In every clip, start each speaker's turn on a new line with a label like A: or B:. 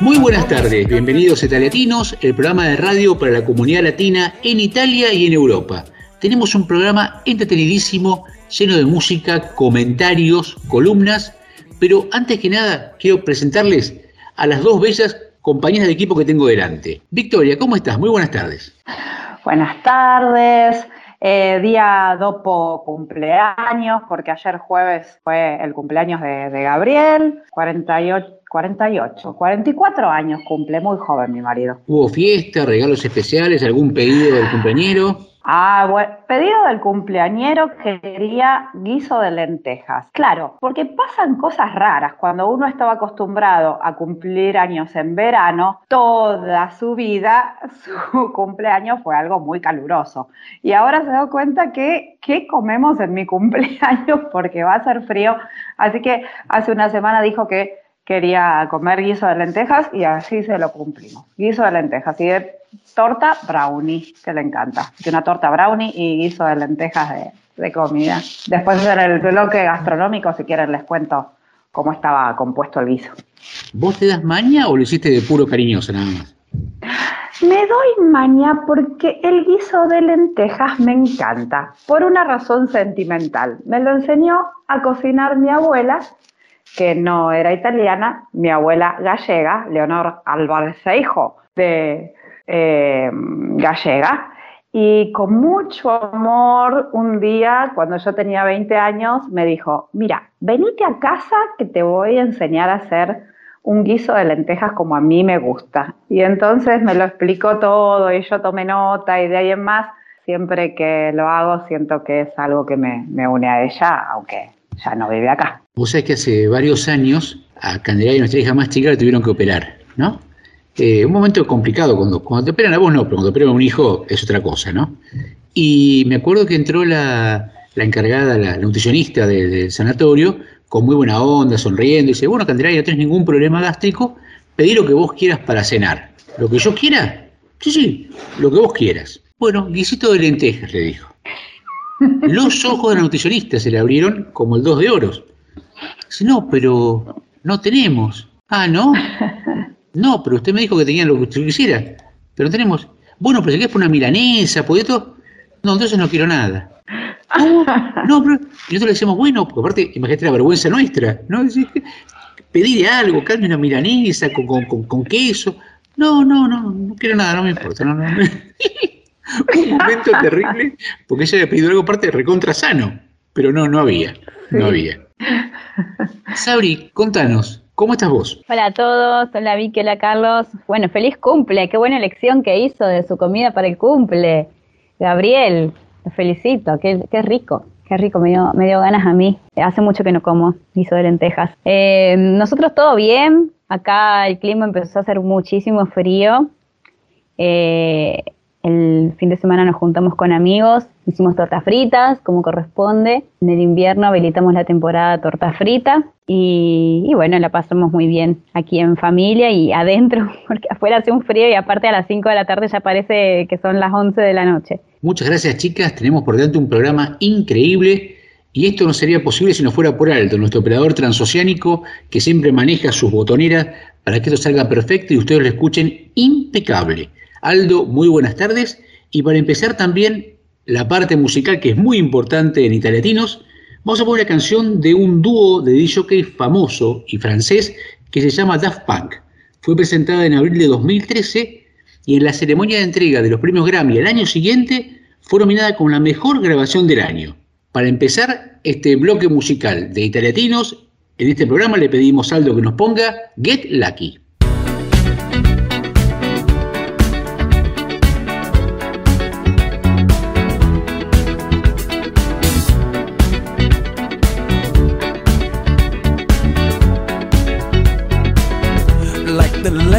A: Muy buenas tardes, bienvenidos a Italiatinos, el programa de radio para la comunidad latina en Italia y en Europa. Tenemos un programa entretenidísimo, lleno de música, comentarios, columnas, pero antes que nada quiero presentarles a las dos bellas compañeras de equipo que tengo delante. Victoria, ¿cómo estás? Muy buenas tardes.
B: Buenas tardes. Eh, día dopo cumpleaños, porque ayer jueves fue el cumpleaños de, de, Gabriel, 48, 48, 44 años cumple, muy joven mi marido.
A: ¿Hubo fiesta, regalos especiales, algún pedido del cumpleañero?
B: Ah, bueno, pedido del cumpleañero quería guiso de lentejas. Claro, porque pasan cosas raras. Cuando uno estaba acostumbrado a cumplir años en verano, toda su vida su cumpleaños fue algo muy caluroso. Y ahora se da cuenta que, ¿qué comemos en mi cumpleaños? Porque va a ser frío. Así que hace una semana dijo que quería comer guiso de lentejas y así se lo cumplimos. Guiso de lentejas y de torta brownie, que le encanta. De una torta brownie y guiso de lentejas de, de comida. Después en el bloque gastronómico, si quieren, les cuento cómo estaba compuesto el guiso.
A: ¿Vos te das maña o lo hiciste de puro cariñoso nada más?
B: Me doy maña porque el guiso de lentejas me encanta, por una razón sentimental. Me lo enseñó a cocinar mi abuela que no era italiana, mi abuela gallega, Leonor Álvarez hijo de eh, gallega, y con mucho amor, un día, cuando yo tenía 20 años, me dijo, mira, venite a casa que te voy a enseñar a hacer un guiso de lentejas como a mí me gusta. Y entonces me lo explicó todo y yo tomé nota y de ahí en más, siempre que lo hago siento que es algo que me, me une a ella, aunque ya no vive acá.
A: Vos sabés que hace varios años a Candelaria, nuestra hija más chica, la tuvieron que operar, ¿no? Eh, un momento complicado, cuando, te operan a vos no, pero cuando te operan a un hijo es otra cosa, ¿no? Y me acuerdo que entró la, encargada, la, nutricionista de, del sanatorio, con muy buena onda, sonriendo, y dice, bueno, Candelaria, no tenés ningún problema gástrico, pedí lo que vos quieras para cenar. ¿Lo que yo quiera? Sí, sí, lo que vos quieras. Bueno, guisito de lentejas, le dijo. Los ojos de la nutricionista se le abrieron como el dos de oros. Dice, no, pero no tenemos. Ah, ¿no? No, pero usted me dijo que tenía lo que usted quisiera. Pero no tenemos. Bueno, pero si quieres una milanesa, ¿puede esto? No, entonces no quiero nada. No, no, pero y nosotros le decimos, bueno, porque aparte, imagínate la vergüenza nuestra, ¿no? Pedirle algo, carne una milanesa con, con, con, con, queso. No, no, no, no quiero nada, no me importa. No, no. Un momento terrible, porque ella había pedido algo aparte de recontra sano, pero no, no había, no había. Sabri, contanos, ¿cómo estás vos?
C: Hola a todos, hola Vicky, hola Carlos. Bueno, feliz cumple, qué buena elección que hizo de su comida para el cumple. Gabriel, te felicito, qué, qué rico. Qué rico, me dio, me dio ganas a mí. Hace mucho que no como guiso de lentejas. Eh, nosotros todo bien. Acá el clima empezó a hacer muchísimo frío. Eh, el fin de semana nos juntamos con amigos, hicimos tortas fritas, como corresponde. En el invierno habilitamos la temporada torta frita y, bueno, la pasamos muy bien aquí en familia y adentro, porque afuera hace un frío y aparte a las 5 de la tarde ya parece que son las 11 de la noche.
A: Muchas gracias chicas, tenemos por delante un programa increíble y esto no sería posible si no fuera por Alto, nuestro operador transoceánico que siempre maneja sus botoneras para que esto salga perfecto y ustedes lo escuchen impecable. Aldo, muy buenas tardes. Y para empezar también la parte musical que es muy importante en Italiatinos, vamos a poner una canción de un dúo de DJ famoso y francés que se llama Daft Punk. Fue presentada en abril de 2013 y en la ceremonia de entrega de los premios Grammy el año siguiente fue nominada como la mejor grabación del año. Para empezar este bloque musical de Italiatinos, en este programa le pedimos a Aldo que nos ponga Get Lucky.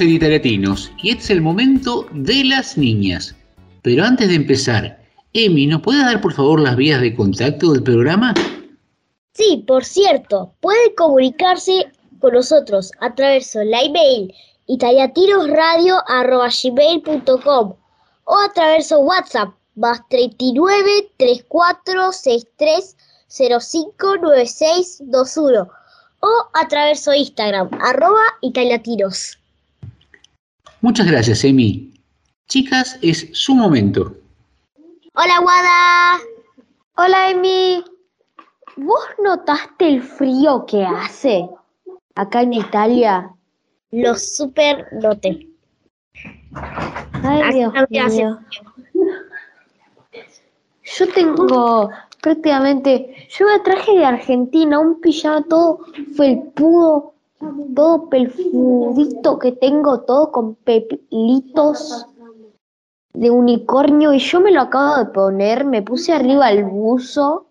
A: En Italiatinos, y este es el momento de las niñas. Pero antes de empezar, Emi, ¿nos puede dar por favor las vías de contacto del programa?
D: Sí, por cierto, puede comunicarse con nosotros a través de la email italiatirosradio.com o a través de WhatsApp más 39 34 63 05 96 21 o a través de Instagram arroba italiatiros.
A: Muchas gracias, Emi. Chicas, es su momento.
D: Hola Guada.
E: Hola, Emi. ¿Vos notaste el frío que hace acá en Italia?
D: Lo super noté.
E: Ay, Dios mío. Yo tengo prácticamente, yo me traje de Argentina un pijama todo felpudo, todo pelfudito que tengo, todo con pelitos de unicornio y yo me lo acabo de poner, me puse arriba el buzo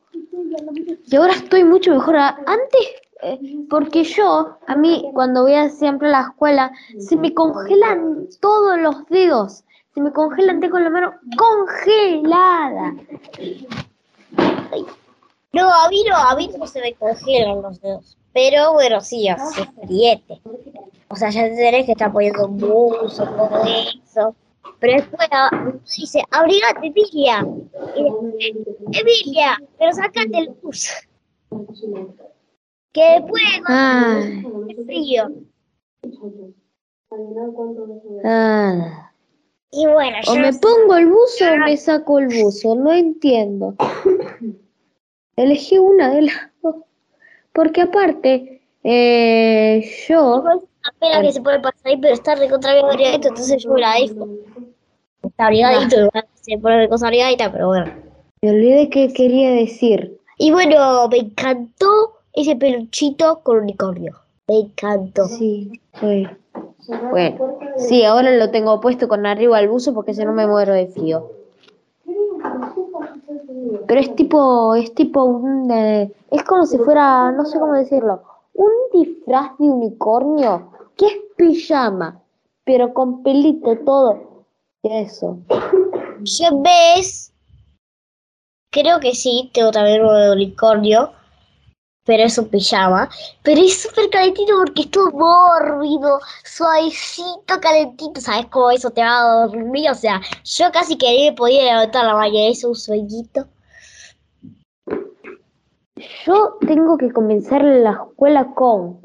E: y ahora estoy mucho mejor. Antes, eh, porque yo, a mí cuando voy a siempre a la escuela, se me congelan todos los dedos. se me congelan, tengo la mano congelada.
D: No, a mí no, a mí no se me congelan los dedos. Pero bueno, sí, así es friete. O sea, ya te tenés que estar poniendo un buzo, todo eso. Pero después ah, dice, abrigate, Emilia. Y después, Emilia, pero sacate el buzo. Que después
E: Ay,
D: hace frío.
E: ah.
D: Y bueno,
E: O me pongo el buzo o me saco el buzo, no entiendo. Elegí una de las dos. Porque aparte, eh, yo,
D: una pena que se puede pasar ahí, pero está recontra bien abrigadito, entonces yo me la dejo. Está abrigadito, se pone de cosa abrigadita, pero bueno.
E: me olvidé que quería decir.
D: Y bueno, me encantó ese peluchito con unicornio. Me encantó.
E: Sí, sí. Bueno, sí, ahora lo tengo puesto con arriba el buzo porque si no me muero de frío. Pero es tipo, es tipo un, eh, es como si fuera, no sé cómo decirlo, un disfraz de unicornio que es pijama, pero con pelito todo. Eso.
D: Yo ves, creo que sí, tengo también de unicornio, pero es un pijama. Pero es súper calentito porque es todo mórbido, suavecito, calentito. ¿Sabes cómo eso te va a dormir? O sea, yo casi que me podía levantar la mañana, es un sueñito.
E: Yo tengo que comenzar la escuela con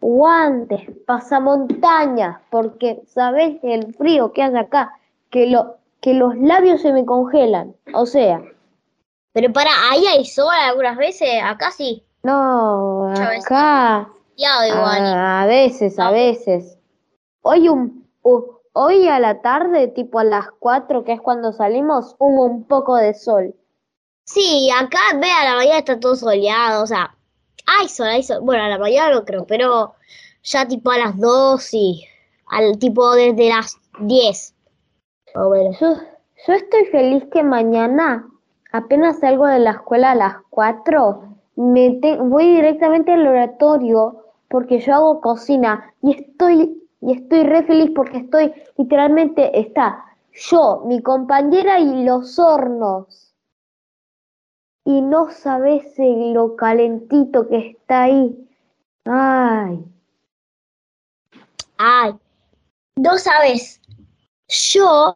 E: guantes, pasamontañas, porque sabes el frío que hace acá, que lo, que los labios se me congelan. O sea,
D: Pero para, ahí hay sol algunas veces, acá sí.
E: No, acá.
D: Ya igual.
E: A, a veces, a veces. Hoy un hoy a la tarde, tipo a las 4, que es cuando salimos, hubo un poco de sol.
D: Sí, acá, ve, a la mañana está todo soleado, o sea, hay sol, hay sol. Bueno, a la mañana no creo, pero ya tipo a las 2 y al tipo desde las 10. O bueno.
E: Yo, yo estoy feliz que mañana, apenas salgo de la escuela a las 4, voy directamente al oratorio porque yo hago cocina y estoy, y estoy re feliz porque estoy, literalmente está yo, mi compañera y los hornos. Y no sabes lo calentito que está ahí. Ay,
D: Ay, no sabes, yo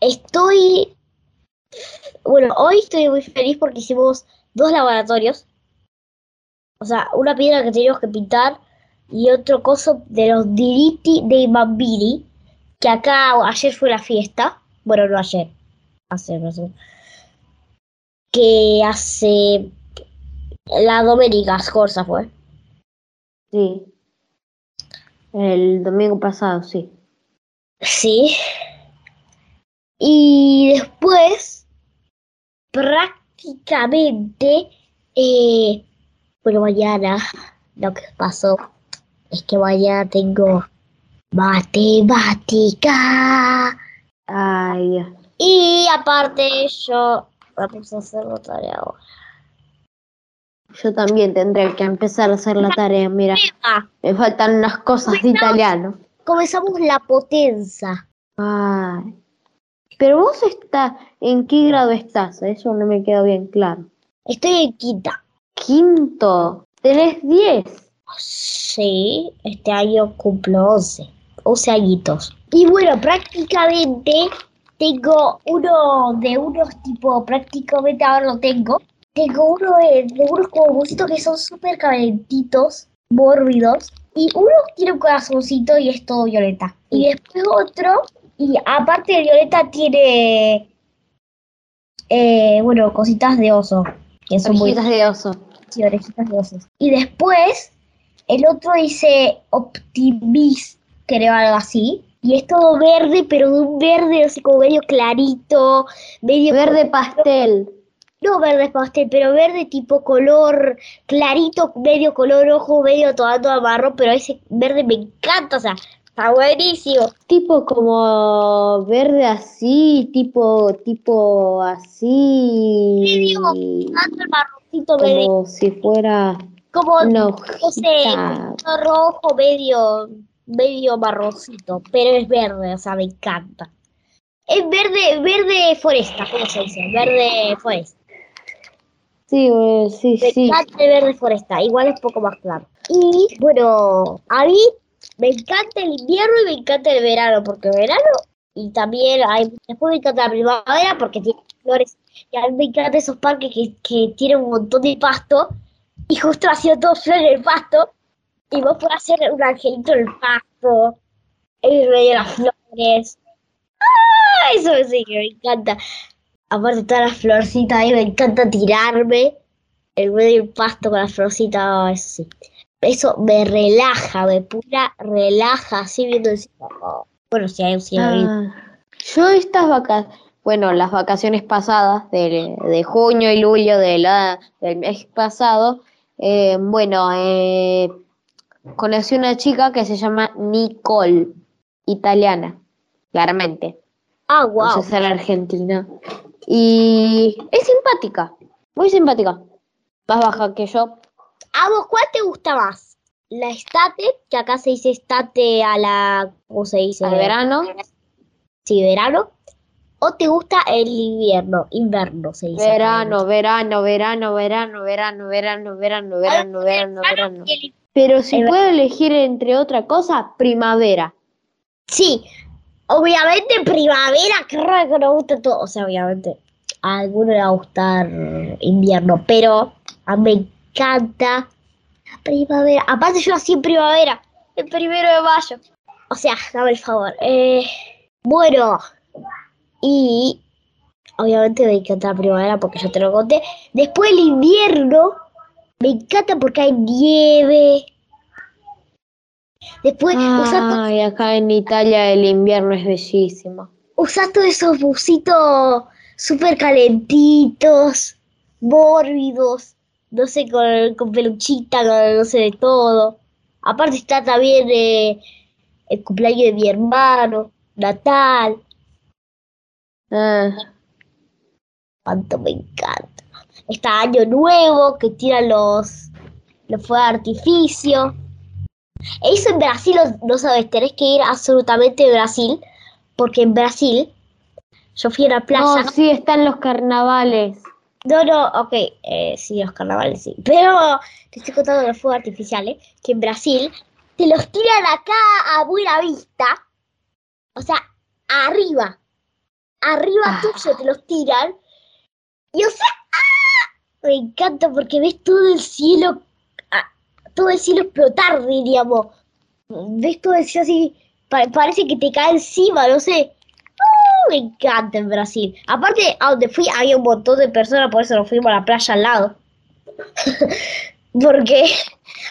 D: estoy, bueno, hoy estoy muy feliz porque hicimos dos laboratorios. O sea, una piedra que teníamos que pintar y otro coso de los diritti dei bambini, que acá ayer fue la fiesta. Bueno, no ayer, hace no sé. Que hace la Domenica Scorsa fue.
E: sí. El domingo pasado, sí.
D: Sí. Y después, prácticamente, eh, bueno, mañana lo que pasó es que mañana tengo matemática.
E: Ay,
D: Y aparte yo vamos a hacer la tarea ahora.
E: yo también tendré que empezar a hacer la tarea. Mira, me faltan unas cosas de italiano.
D: comenzamos la potenza.
E: Ay. Pero vos estás, ¿en qué grado estás? Eso no me quedó bien claro.
D: Estoy en quinta.
E: Quinto, tenés 10.
D: Sí, este año cumplo 11. 11 añitos. Y bueno, prácticamente tengo uno de unos tipo, prácticamente ahora lo tengo. Tengo uno de, de unos como que son súper calentitos, mórbidos. Y uno tiene un corazoncito y es todo violeta. Y después otro, y aparte violeta tiene, eh, bueno, cositas de oso. Que son muy
E: Orejitas de oso.
D: Sí, orejitas de osos. Y después, el otro dice Optimist, creo algo así. Y es todo verde, pero de un verde así como medio clarito, medio...
E: Verde pastel.
D: No verde pastel, pero verde tipo color clarito, medio color rojo, medio todo todo marrón, pero ese verde me encanta, o sea, está buenísimo.
E: Tipo como verde así, tipo, tipo así.
D: Medio tanto el marroncito verde,
E: Como si fuera
D: como, no sé, rojo, medio, medio marroncito, pero es verde, o sea, me encanta. Es verde, verde foresta, ¿cómo se dice? Verde foresta.
E: Sí, eh, sí,
D: Me
E: sí.
D: encanta el verde foresta, igual es poco más claro. Y bueno, a mí me encanta el invierno y me encanta el verano, porque verano y también hay, después me encanta la primavera porque tiene flores. Y a mí me encantan esos parques que, que tienen un montón de pasto y justo ha sido todo flor en el pasto y vos podés hacer un angelito en el pasto, en medio de las flores. ¡Ah! Eso sí que me encanta. Aparte todas las florcitas ahí, me encanta tirarme en medio del pasto con las florcitas, eso sí. Eso me relaja, me pura relaja, así viendo el cielo. Bueno, si hay un cielo.
E: Ah, yo estas vacaciones, bueno, las vacaciones pasadas de, de junio y julio de la, del mes pasado, eh, bueno, eh, conocí una chica que se llama Nicole, italiana, claramente.
D: Ah, wow.
E: sé ser argentina. Y es simpática, muy simpática. Más baja que yo.
D: ¿A vos cuál te gusta más? ¿La estate, que acá se dice estate a la, ¿cómo se dice?
E: Al verano,
D: Sí, verano. ¿O te gusta el invierno? Invierno se dice.
E: verano, verano, verano, verano, verano, verano, verano, verano, verano, verano. Pero si puedo elegir entre otra cosa, primavera.
D: Sí, obviamente primavera, raro que nos gusta todo. O sea, obviamente a alguno le va a gustar invierno, pero a mí encanta la primavera. Aparte yo nací en primavera, el primero de mayo. O sea, dame el favor. Eh, bueno, y obviamente me encanta la primavera porque yo te lo conté. Después el invierno, me encanta porque hay nieve. Después, usar to-
E: Ay, acá en Italia el invierno es bellísimo.
D: usar todos esos busitos súper calentitos, mórbidos, no sé, con, con peluchita, con no sé de todo. Aparte está también eh, el cumpleaños de mi hermano, Natal,
E: Ah,
D: cuánto me encanta. Está Año Nuevo, que tiran los, los fuegos de artificio. Eso en Brasil no, no sabes, tenés que ir absolutamente a Brasil, porque en Brasil yo fui a la playa.
E: no, sí, están los carnavales.
D: No, no, ok, eh, sí, los carnavales sí. Pero te estoy contando los fuegos artificiales, que en Brasil te los tiran acá a buena vista. O sea, arriba. Arriba
E: Ah.
D: tuyo te los tiran. Y o sea, ¡ah! me encanta porque ves todo el cielo, ah, todo el cielo explotar, diríamos. Ves todo el cielo así, pa- parece que te cae encima, no sé. Me encanta en Brasil. Aparte, a donde fui había un montón de personas, por eso nos fuimos a la playa al lado. Porque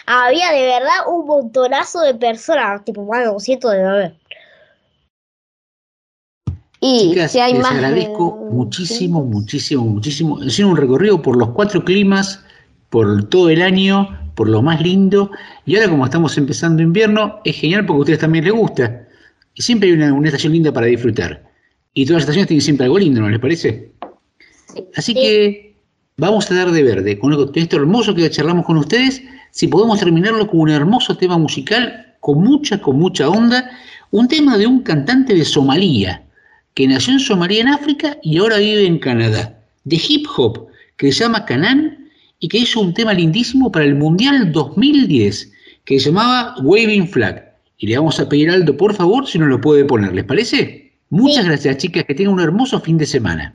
D: había de verdad un montonazo de personas, tipo más de 200 de haber.
E: Y
A: Chicas,
E: si hay
A: les
E: más.
A: agradezco
E: de-
A: muchísimo, muchísimo, muchísimo. Hicieron un recorrido por los cuatro climas, por todo el año, por lo más lindo. Y ahora como estamos empezando invierno, es genial porque a ustedes también les gusta. Y siempre hay una, una estación linda para disfrutar. Y todas las estaciones tienen siempre algo lindo, ¿no les parece? Así que vamos a dar de verde con esto hermoso que charlamos con ustedes. Si podemos terminarlo con un hermoso tema musical, con mucha, con mucha onda. Un tema de un cantante de Somalia, que nació en Somalia en África y ahora vive en Canadá, de hip hop, que se llama Canan y que hizo un tema lindísimo para el Mundial 2010, que se llamaba Waving Flag. Y le vamos a pedir a Aldo, por favor, si nos lo puede poner, ¿les parece? Muchas
D: Sí.
A: gracias, chicas, que tengan un hermoso fin de semana.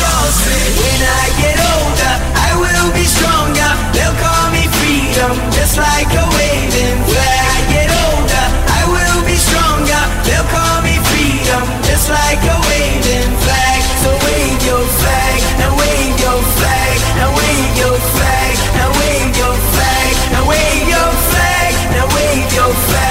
F: say, when I get older, I will be stronger. They'll call me freedom, just like a waving flag. I get older, I will be stronger. They'll call me freedom, just like a waving flag. So wave your flag, wave your flag, wave your flag, wave your flag, wave your your flag,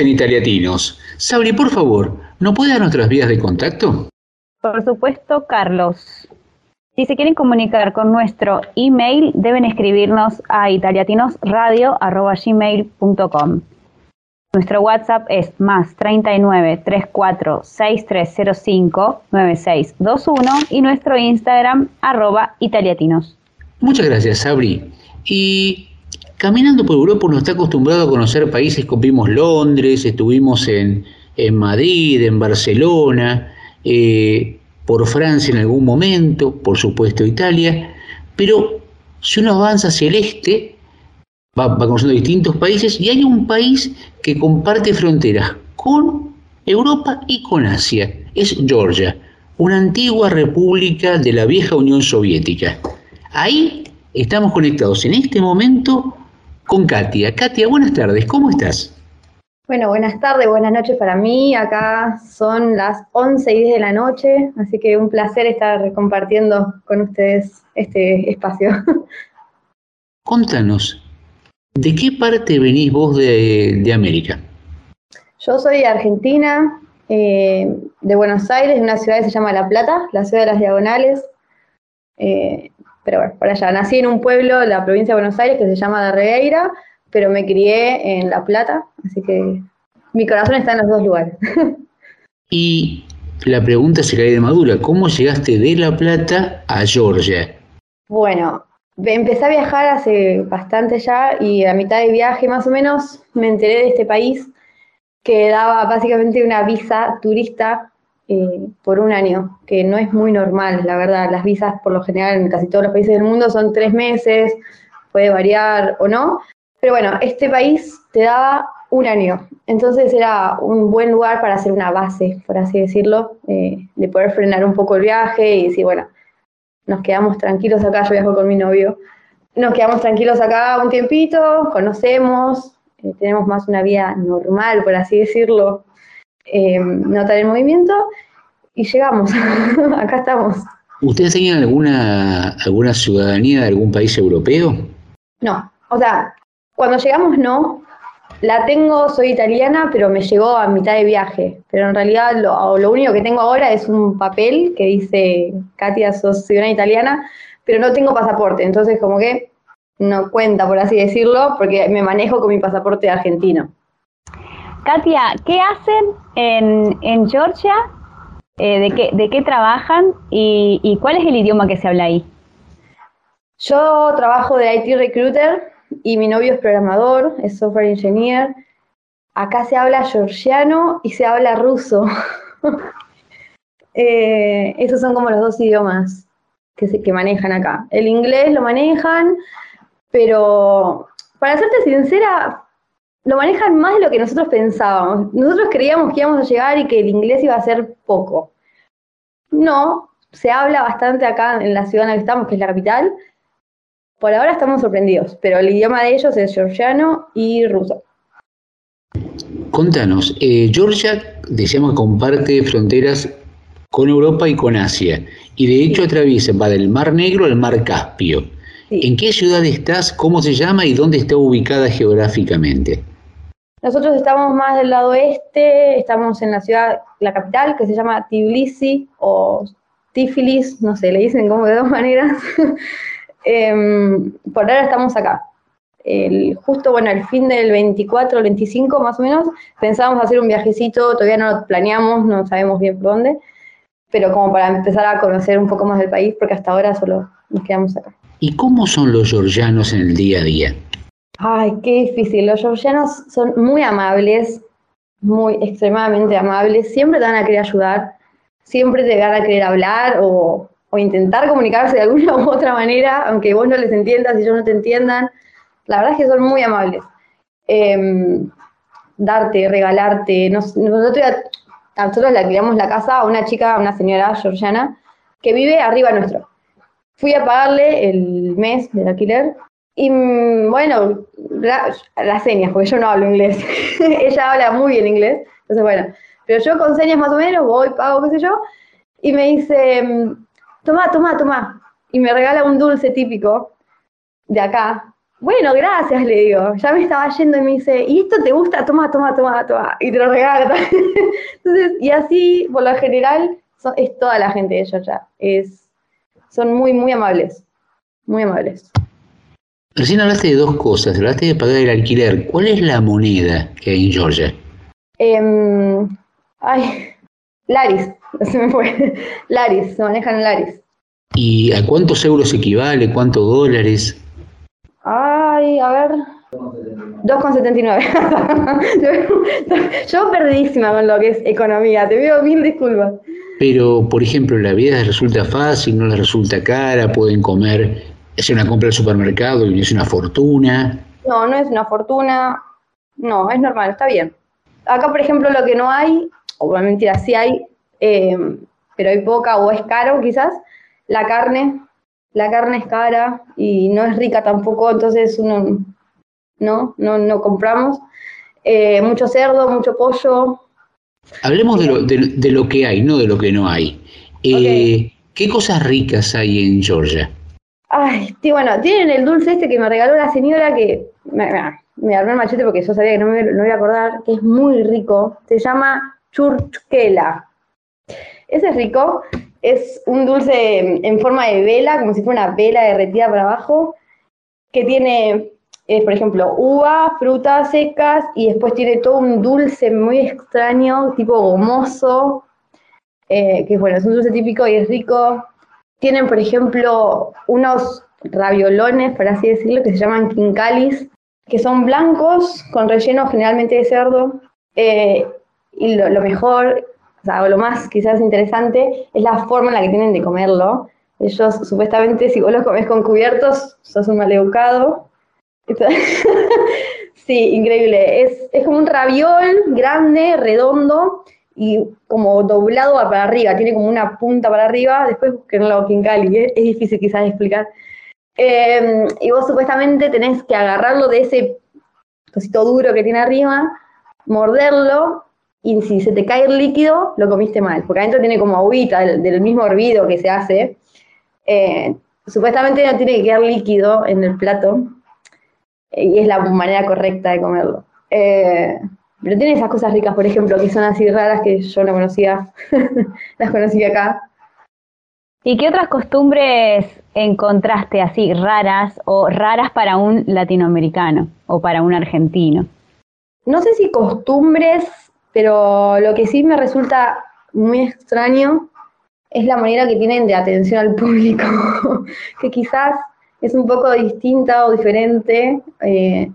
A: en Italiatinos. Sabri, por favor, ¿no puede dar nuestras vías de contacto?
C: Por supuesto, Carlos. Si se quieren comunicar con nuestro email, deben escribirnos a italiatinosradio.gmail.com. Nuestro WhatsApp es más 39 34 6305 9621 y nuestro Instagram arroba italiatinos.
A: Muchas gracias, Sabri. Y caminando por Europa uno está acostumbrado a conocer países como vimos Londres, estuvimos en, en Madrid, en Barcelona, eh, por Francia en algún momento, por supuesto Italia, pero si uno avanza hacia el este, va, va conociendo distintos países y hay un país que comparte fronteras con Europa y con Asia, es Georgia, una antigua república de la vieja Unión Soviética. Ahí estamos conectados en este momento con Katia. Katia, buenas tardes, ¿cómo estás?
G: Bueno, buenas tardes, buenas noches para mí. Acá son las 11 y 10 de la noche, así que un placer estar compartiendo con ustedes este espacio.
A: Contanos, ¿de qué parte venís vos de, de América?
G: Yo soy de Argentina, eh, de Buenos Aires, de una ciudad que se llama La Plata, la ciudad de las Diagonales. Eh, pero bueno, por allá. Nací en un pueblo de la provincia de Buenos Aires que se llama Darregueira, pero me crié en La Plata, así que mi corazón está en los dos lugares.
A: Y la pregunta se cae de madura, ¿cómo llegaste de La Plata a Georgia?
G: Bueno, empecé a viajar hace bastante ya y a mitad de viaje más o menos me enteré de este país que daba básicamente una visa turista eh, por un año, que no es muy normal, la verdad. Las visas por lo general en casi todos los países del mundo son tres meses, puede variar o no. Pero bueno, este país te daba un año, entonces era un buen lugar para hacer una base, por así decirlo, eh, de poder frenar un poco el viaje y decir, bueno, nos quedamos tranquilos acá, yo viajo con mi novio, nos quedamos tranquilos acá un tiempito, conocemos, eh, tenemos más una vida normal, por así decirlo, eh, no tan en movimiento, y llegamos, acá estamos.
A: ¿Ustedes tenían alguna, alguna ciudadanía de algún país europeo?
G: No, o sea, cuando llegamos no. La tengo, soy italiana, pero me llegó a mitad de viaje. Pero en realidad lo, lo único que tengo ahora es un papel que dice, Katia, sos ciudadana italiana, pero no tengo pasaporte. Entonces como que no cuenta, por así decirlo, porque me manejo con mi pasaporte argentino.
C: Katia, ¿qué hacen en, Georgia? Eh, de, qué, ¿De qué trabajan y, y cuál es el idioma que se habla ahí?
G: Yo trabajo de IT Recruiter y mi novio es programador, es software engineer. Acá se habla georgiano y se habla ruso. Eh, esos son como los dos idiomas que, se, que manejan acá. El inglés lo manejan, pero para serte sincera, lo manejan más de lo que nosotros pensábamos. Nosotros creíamos que íbamos a llegar y que el inglés iba a ser poco. No, se habla bastante acá en la ciudad en la que estamos, que es la capital. Por ahora estamos sorprendidos, pero el idioma de ellos es georgiano y ruso.
A: Contanos, eh, Georgia decíamos que comparte fronteras con Europa y con Asia, y de hecho atraviesa, va del Mar Negro al Mar Caspio.
G: Sí.
A: ¿En qué ciudad estás? ¿Cómo se llama y dónde está ubicada geográficamente?
G: Nosotros estamos más del lado este, estamos en la ciudad, la capital, que se llama Tbilisi o Tiflis, no sé, le dicen como de dos maneras. Em, por ahora estamos acá. El, justo, bueno, el fin del 24, el 25 más o menos, pensábamos hacer un viajecito, todavía no lo planeamos, no sabemos bien por dónde, pero como para empezar a conocer un poco más del país, porque hasta ahora solo nos quedamos acá.
A: ¿Y cómo son los georgianos en el día a día?
G: Ay, qué difícil. Los georgianos son muy amables, muy extremadamente amables. Siempre te van a querer ayudar, siempre te van a querer hablar o, o intentar comunicarse de alguna u otra manera, aunque vos no les entiendas y ellos no te entiendan. La verdad es que son muy amables. Eh, darte, regalarte. Nos, nosotros, nosotros le alquilamos la casa a una chica, a una señora georgiana, que vive arriba nuestro. Fui a pagarle el mes del alquiler y mm, bueno, la- las señas, porque yo no hablo inglés. Ella habla muy bien inglés, entonces bueno. Pero yo con señas más o menos voy, pago, qué sé yo, y me dice, mm, toma, toma, toma. Y me regala un dulce típico de acá. Bueno, gracias, le digo. Ya me estaba yendo y me dice, ¿y esto te gusta? Toma, toma, toma, toma. Y te lo regala. Entonces, y así, por lo general, es toda la gente de Georgia. Es, son muy, muy amables. Muy amables.
A: Recién hablaste de dos cosas, hablaste de pagar el alquiler. ¿Cuál es la moneda que hay en Georgia?
G: Em, ay, Laris, se me fue. Laris, se manejan en Laris.
A: ¿Y a cuántos euros equivale? ¿Cuántos dólares?
G: Ay, a ver. 2,79. Yo perdidísima con lo que es economía, te pido mil disculpas.
A: Pero, por ejemplo, la vida les resulta fácil, no les resulta cara, pueden comer, hacer una compra al supermercado y no es una fortuna.
G: No, no es una fortuna. No, es normal, está bien. Acá, por ejemplo, lo que no hay, o mentira, sí hay, eh, pero hay poca o es caro quizás, la carne. La carne es cara y no es rica tampoco, entonces uno no, no, no compramos. Eh, mucho cerdo, mucho pollo.
A: Hablemos de lo, de, de lo que hay, no de lo que no hay. Eh, ¿Qué cosas ricas hay en Georgia?
G: Ay, tí- bueno, tienen el dulce este que me regaló la señora que me, me, armó el machete porque yo sabía que no me, no me iba a acordar, que es muy rico. Se llama churchkela. Ese es rico. Es un dulce en forma de vela, como si fuera una vela derretida para abajo, que tiene, eh, por ejemplo, uva, frutas secas y después tiene todo un dulce muy extraño, tipo gomoso, eh, que bueno, es un dulce típico y es rico. Tienen, por ejemplo, unos raviolones, por así decirlo, que se llaman quincalis, que son blancos con relleno generalmente de cerdo. eh, y lo, mejor, o sea, lo más quizás interesante, es la forma en la que tienen de comerlo. Ellos, supuestamente, si vos los comes con cubiertos, sos un maleducado. sí, increíble. Es, es como un raviol grande, redondo, y como doblado para arriba, tiene como una punta para arriba, después busquenlo Kinkali, es, es difícil quizás explicar. Eh, y vos supuestamente tenés que agarrarlo de ese cosito duro que tiene arriba, morderlo, y si se te cae el líquido, lo comiste mal, porque adentro tiene como agüita del, mismo hervido que se hace, Eh, supuestamente no tiene que quedar líquido en el plato. eh, y es la manera correcta de comerlo. Eh, pero tiene esas cosas ricas, por ejemplo, que son así raras que yo no conocía, las conocí acá.
C: ¿Y qué otras costumbres encontraste así raras o raras para un latinoamericano o para un argentino?
G: No sé si costumbres, pero lo que sí me resulta muy extraño es la manera que tienen de atención al público, que quizás es un poco distinta o diferente, eh,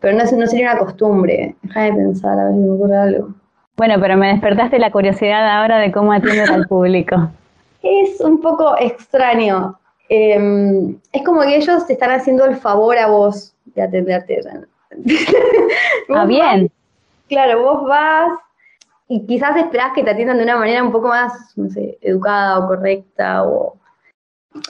G: pero no, sería una costumbre. Deja de pensar, a ver si me ocurre algo.
C: Bueno, pero me despertaste la curiosidad ahora de cómo atienden al público.
G: Es un poco extraño. Eh, es como que ellos te están haciendo el favor a vos de atenderte.
C: Ah, bien.
G: vas- claro, vos vas y quizás esperás que te atiendan de una manera un poco más, no sé, educada o correcta o...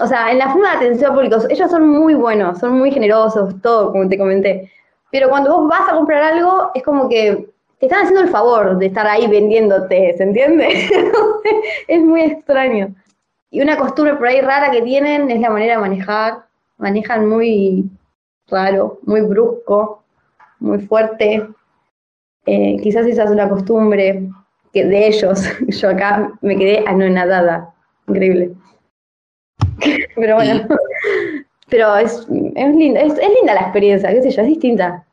G: O sea, en la forma de atención al público, ellos son muy buenos, son muy generosos, todo, como te comenté. Pero cuando vos vas a comprar algo, es como que te están haciendo el favor de estar ahí vendiéndote, ¿se entiende? es muy extraño. Y una costumbre por ahí rara que tienen es la manera de manejar. Manejan muy raro, muy brusco, muy fuerte. Eh, quizás esa es una costumbre que de ellos. Yo acá me quedé anonadada. Increíble. Pero bueno. Pero es, es, linda, es, es linda la experiencia, qué sé yo, es distinta.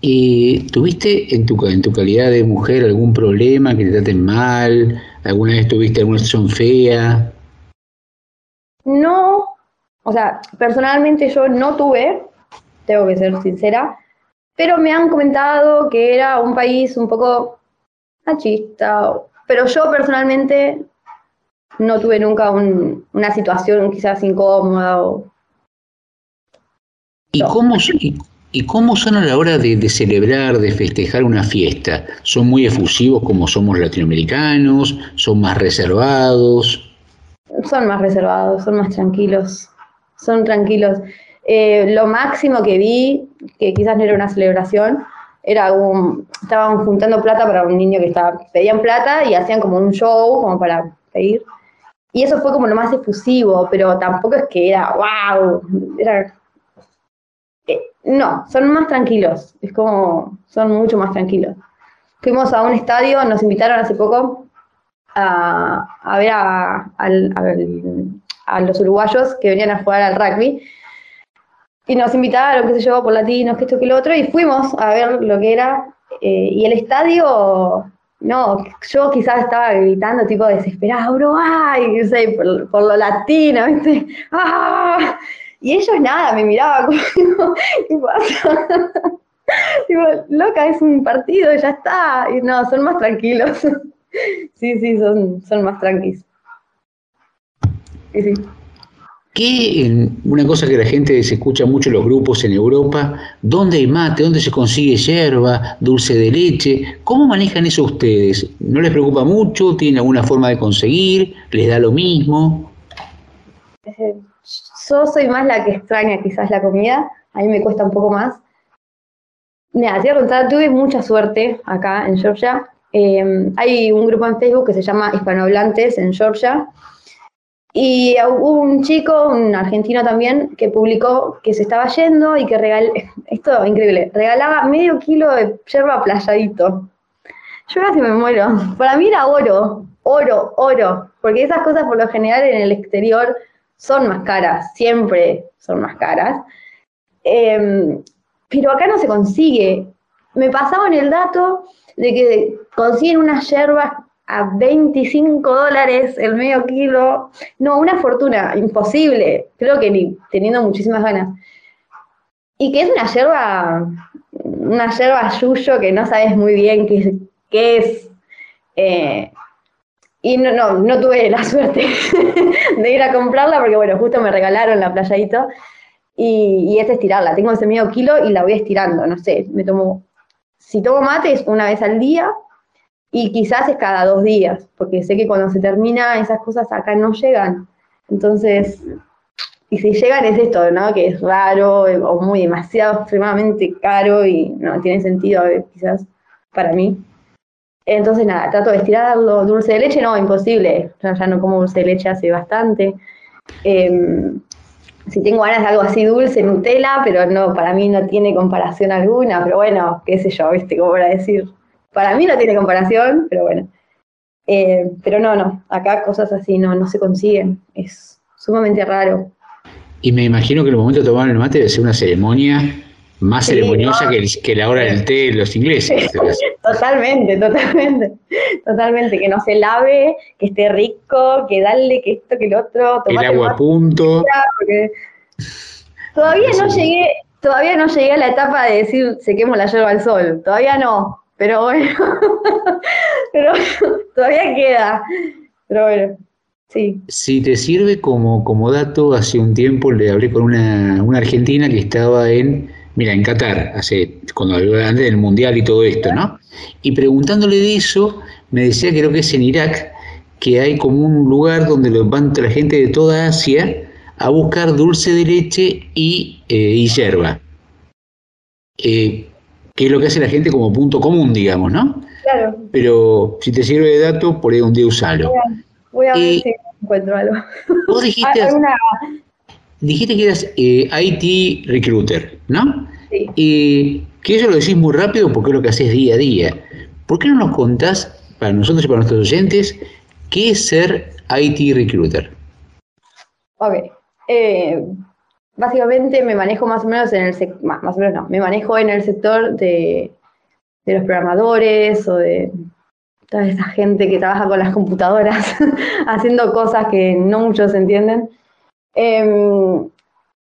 A: ¿Y tuviste en tu, en tu calidad de mujer algún problema, que te traten mal? ¿Alguna vez tuviste alguna situación fea?
G: No, o sea, personalmente yo no tuve, tengo que ser sincera, pero me han comentado que era un país un poco machista, pero yo personalmente no tuve nunca un- una situación quizás incómoda o
A: ¿Y cómo, y cómo son a la hora de, de celebrar, de festejar una fiesta? ¿Son muy efusivos como somos latinoamericanos? ¿Son más reservados?
G: son más reservados, son más tranquilos, son tranquilos. Eh, lo máximo que vi, que quizás no era una celebración, era un, estaban juntando plata para un niño que estaba, pedían plata y hacían como un show, como para pedir. Y eso fue como lo más efusivo, pero tampoco es que era, wow, era... no, son más tranquilos, es como, son mucho más tranquilos. Fuimos a un estadio, nos invitaron hace poco a, a ver a, al- a los uruguayos que venían a jugar al rugby. Y nos invitaron, qué sé yo, por latinos, que esto, que lo otro, y fuimos a ver lo que era. eh, y el estadio, no, yo quizás estaba gritando, tipo desesperada, Uruguay, no sé, por, por lo latino, ¿viste? ¡Ah! Y ellos nada, me miraban como, ¿qué pasa? Digo, loca, es un partido, ya está. Y no, son más tranquilos. Sí, sí, son, son más tranquis. Sí, sí.
A: ¿Qué, en- una cosa que la gente se escucha mucho en los grupos en Europa, ¿dónde hay mate? ¿Dónde se consigue yerba, dulce de leche? ¿Cómo manejan eso ustedes? ¿No les preocupa mucho? ¿Tienen alguna forma de conseguir? ¿Les da lo mismo?
G: Eh, Yo soy más la que extraña quizás la comida, a mí me cuesta un poco más. Mira, te voy a contar, tuve mucha suerte acá en Georgia. Eh, hay un grupo en Facebook que se llama Hispanohablantes en Georgia. Y hubo un chico, un argentino también, que publicó que se estaba yendo y que regaló, esto increíble, regalaba medio kilo de yerba playadito. Yo casi me muero. Para mí era oro, oro, oro. Porque esas cosas por lo general en el exterior son más caras, siempre son más caras. Eh, pero acá no se consigue. Me pasaban el dato de que consiguen unas yerbas a 25 dólares el medio kilo. No, una fortuna, imposible. Creo que ni teniendo muchísimas ganas. Y que es una yerba, una yerba yuyo que no sabes muy bien qué, qué es. Eh, y no, no, no tuve la suerte de ir a comprarla porque, bueno, justo me regalaron la playadito. Y, y es estirarla. Tengo ese medio kilo y la voy estirando. No sé, me tomo. Si tomo mate es una vez al día y quizás es cada dos días, porque sé que cuando se termina esas cosas acá no llegan. Entonces, y si llegan es esto, ¿no? Que es raro o muy demasiado extremadamente caro y no tiene sentido eh, quizás para mí. Entonces, nada, trato de estirarlo. Dulce de leche, no, imposible. Ya, ya no como dulce de leche hace bastante. Em, si tengo ganas de algo así dulce, Nutella, pero no, para mí no tiene comparación alguna, pero bueno, qué sé yo, viste, como para decir, para mí no tiene comparación, pero bueno. Eh, pero no, no, acá cosas así no, no se consiguen, es sumamente raro.
A: Y me imagino que el momento de tomar el mate debe ser una ceremonia más
G: Sí,
A: ceremoniosa
G: no.
A: que, el- que la hora del té de los ingleses.
G: Totalmente, totalmente, totalmente, que no se lave, que esté rico, que dale, que esto, que lo otro,
A: El agua a punto.
G: todavía no llegué, todavía no llegué a la etapa de decir sequemos la yerba al sol, todavía no, pero bueno, pero todavía queda, pero bueno, sí,
A: Si te sirve como, como dato, hace un tiempo le hablé con una, una argentina que estaba en, mira, en Qatar, hace, cuando antes del Mundial y todo esto, ¿no? Y preguntándole de eso, me decía creo que es en Irak, que hay como un lugar donde van la gente de toda Asia a buscar dulce de leche y, eh, y yerba. Eh, que es lo que hace la gente como punto común, digamos, ¿no?
G: claro,
A: Pero si te sirve de dato, por ahí un día usalo.
G: voy a ver si encuentro algo.
A: Vos dijiste,
G: Alguna-
A: dijiste que eras eh, IT recruiter, ¿no?
G: sí.
A: Y que eso lo decís muy rápido porque es lo que haces día a día. ¿Por qué no nos contás, para nosotros y para nuestros oyentes, qué es ser IT recruiter?
G: Ok. Básicamente me manejo más o menos en el más o menos no, me manejo en el sector de, de los programadores o de toda esa gente que trabaja con las computadoras haciendo cosas que no muchos entienden. Em,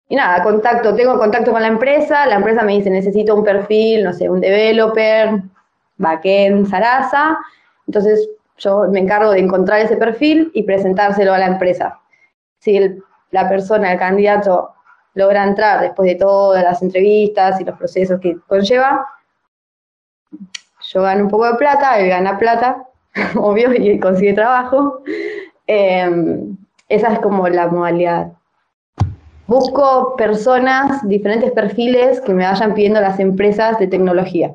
G: y nada, contacto, tengo contacto con la empresa, la empresa me dice necesito un perfil, no sé, un developer, backend, Sarasa, entonces yo me encargo de encontrar ese perfil y presentárselo a la empresa si la persona, el candidato, logra entrar después de todas las entrevistas y los procesos que conlleva, yo gano un poco de plata, él gana plata, obvio, y consigue trabajo. Eh, esa es como la modalidad. Busco personas, diferentes perfiles que me vayan pidiendo las empresas de tecnología.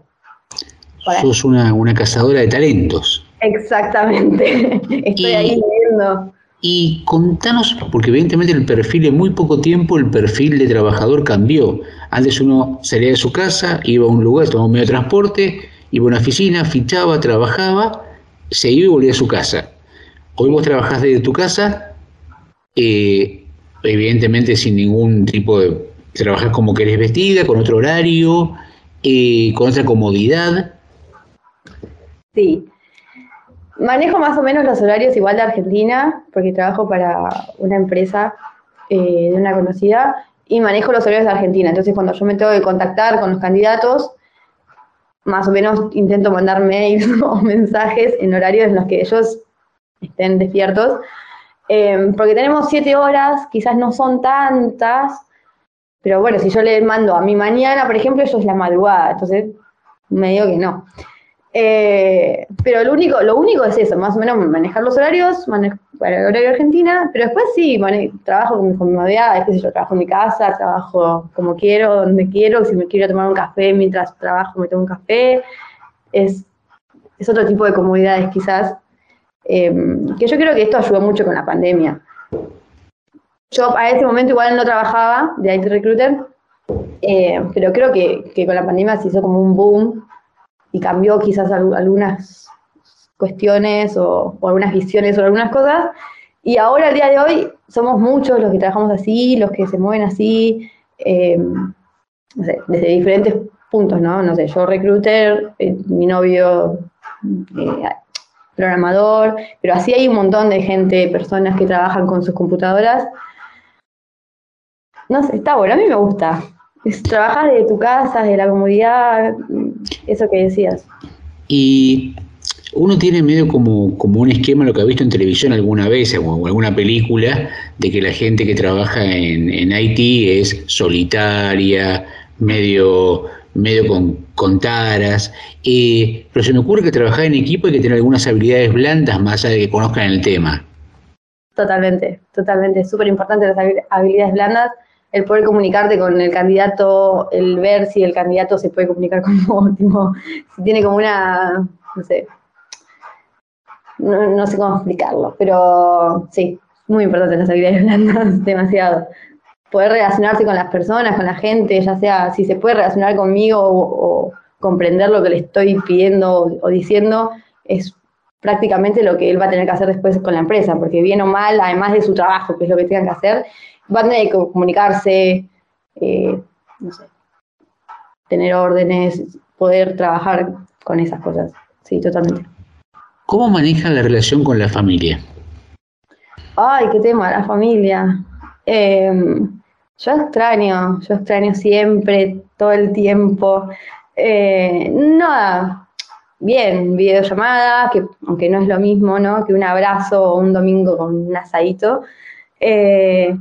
G: Para-
A: Sos una, una cazadora de talentos.
G: Exactamente. Estoy
A: Y-
G: ahí viendo.
A: Y contanos, porque evidentemente el perfil en muy poco tiempo, el perfil de trabajador cambió. Antes uno salía de su casa, iba a un lugar, tomaba un medio de transporte, iba a una oficina, fichaba, trabajaba, se iba y volvía a su casa. Hoy vos trabajás desde tu casa, eh, evidentemente sin ningún tipo de... Trabajás como querés vestida, con otro horario, eh, con otra comodidad.
G: Sí. Manejo más o menos los horarios igual de Argentina, porque trabajo para una empresa eh, de una conocida, y manejo los horarios de Argentina. Entonces, cuando yo me tengo que contactar con los candidatos, más o menos intento mandar mails o mensajes en horarios en los que ellos estén despiertos. Eh, porque tenemos siete horas, quizás no son tantas, pero bueno, si yo le mando a mi mañana, por ejemplo, ellos la madrugada, entonces me digo que no. Eh, pero lo único, lo único es eso, más o menos manejar los horarios, manejo para el horario Argentina, pero después sí, trabajo con mis comodidades, qué sé yo, trabajo en mi casa, trabajo como quiero, donde quiero, si me quiero tomar un café mientras trabajo me tomo un café, es, es otro tipo de comodidades quizás, eh, que yo creo que esto ayudó mucho con la pandemia. Yo a ese momento igual no trabajaba de IT Recruiter, eh, pero creo que, que con la pandemia se hizo como un boom y cambió quizás al- algunas cuestiones o, o algunas visiones sobre algunas cosas. Y ahora, al día de hoy, somos muchos los que trabajamos así, los que se mueven así, sé, desde diferentes puntos, ¿no? No sé, yo recruiter, eh, mi novio eh, programador, pero así hay un montón de gente, personas que trabajan con sus computadoras. No sé, está bueno, a mí me gusta. Es trabajar de tu casa, de la comodidad, eso que decías.
A: Y uno tiene medio como, como un esquema, lo que ha visto en televisión alguna vez o alguna película, de que la gente que trabaja en, en Haití es solitaria, medio, medio con, con taras. Eh, pero se me ocurre que trabajar en equipo hay que tener algunas habilidades blandas más allá de que conozcan el tema.
G: Totalmente, totalmente. Es súper importante las habil- habilidades blandas, el poder comunicarte con el candidato, el ver si el candidato se puede comunicar con vos, si tiene como una, no sé, no, sé cómo explicarlo, pero sí, muy importante las habilidades blandas, demasiado. Poder relacionarse con las personas, con la gente, ya sea si se puede relacionar conmigo o, o comprender lo que le estoy pidiendo o, o diciendo, es prácticamente lo que él va a tener que hacer después con la empresa, porque bien o mal, además de su trabajo, que es lo que tengan que hacer, va a tener que comunicarse, eh, no sé, tener órdenes, poder trabajar con esas cosas. Sí, totalmente.
A: ¿Cómo manejan la relación con la familia?
G: Ay, qué tema, la familia. Eh, yo extraño, yo extraño siempre, todo el tiempo. Eh, nada, bien, videollamada, que aunque no es lo mismo, ¿no? Que un abrazo o un domingo con un asadito. Eh,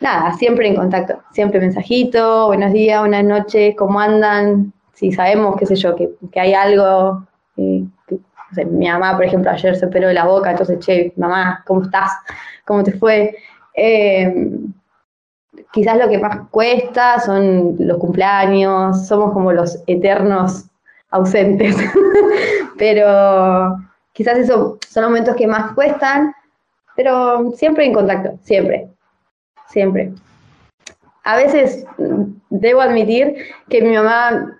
G: nada, siempre en contacto, siempre mensajito, buenos días, buenas noches, ¿cómo andan? Si sabemos, qué sé yo, que, que hay algo, eh, no sé, mi mamá, por ejemplo, ayer se operó de la boca, entonces, che, mamá, ¿cómo estás? ¿Cómo te fue? Eh, quizás lo que más cuesta son los cumpleaños, somos como los eternos ausentes, pero quizás esos son momentos que más cuestan, pero siempre en contacto, siempre, siempre. A veces mm, debo admitir que mi mamá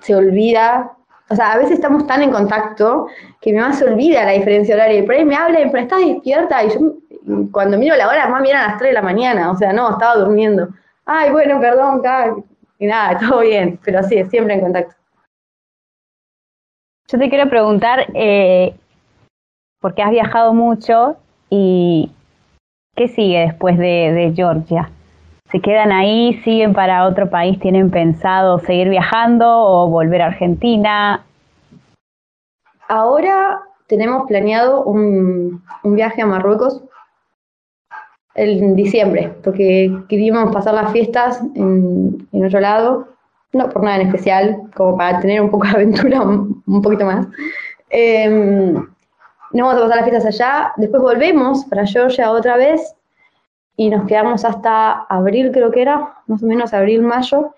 G: se olvida, o sea, a veces estamos tan en contacto que mi mamá se olvida la diferencia horaria y por ahí me habla y me estás despierta y yo mm, cuando miro la hora, mamá mira a las 3 de la mañana, o sea, no, estaba durmiendo. Ay, bueno, perdón, y nada, todo bien, pero sí, siempre en contacto.
C: Yo te quiero preguntar, eh, porque has viajado mucho y ¿qué sigue después de, Georgia? ¿Se quedan ahí, siguen para otro país, tienen pensado seguir viajando o volver a Argentina?
G: Ahora tenemos planeado un, viaje a Marruecos en diciembre, porque queríamos pasar las fiestas en, otro lado, no por nada en especial, como para tener un poco de aventura un, poquito más. Eh, no vamos a pasar las fiestas allá, después volvemos para Georgia otra vez y nos quedamos hasta abril, creo que era, más o menos abril, mayo.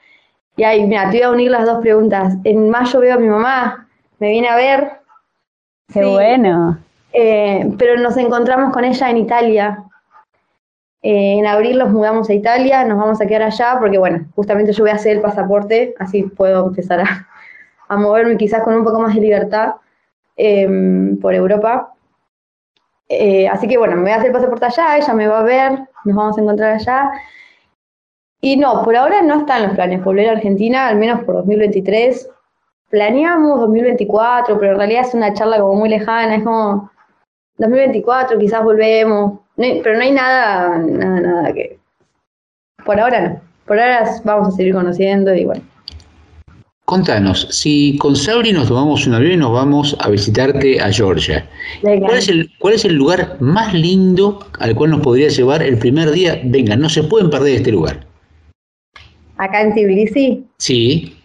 G: Y ahí, mira, te voy a unir las dos preguntas. En mayo veo a mi mamá, me viene a ver,
C: Qué
G: Sí.
C: bueno.
G: eh, pero nos encontramos con ella en Italia. Eh, en abril nos mudamos a Italia, nos vamos a quedar allá porque, bueno, justamente yo voy a hacer el pasaporte, así puedo empezar a, a moverme quizás con un poco más de libertad eh, por Europa. Eh, así que, bueno, me voy a hacer el pasaporte allá, ella me va a ver, nos vamos a encontrar allá. Y no, por ahora no están los planes volver a Argentina, al menos por 2023. Planeamos 2024, pero en realidad es una charla como muy lejana, es como 2024 quizás volvemos, pero no hay nada, nada, nada que... Por ahora no, por ahora vamos a seguir conociendo y bueno.
A: Contanos, si con Sabri nos tomamos un avión y nos vamos a visitarte a Georgia,
G: Venga.
A: ¿cuál es, el, ¿cuál es el lugar más lindo al cual nos podría llevar el primer día? Venga, no se pueden perder este lugar.
G: Acá en Tbilisi
A: Sí,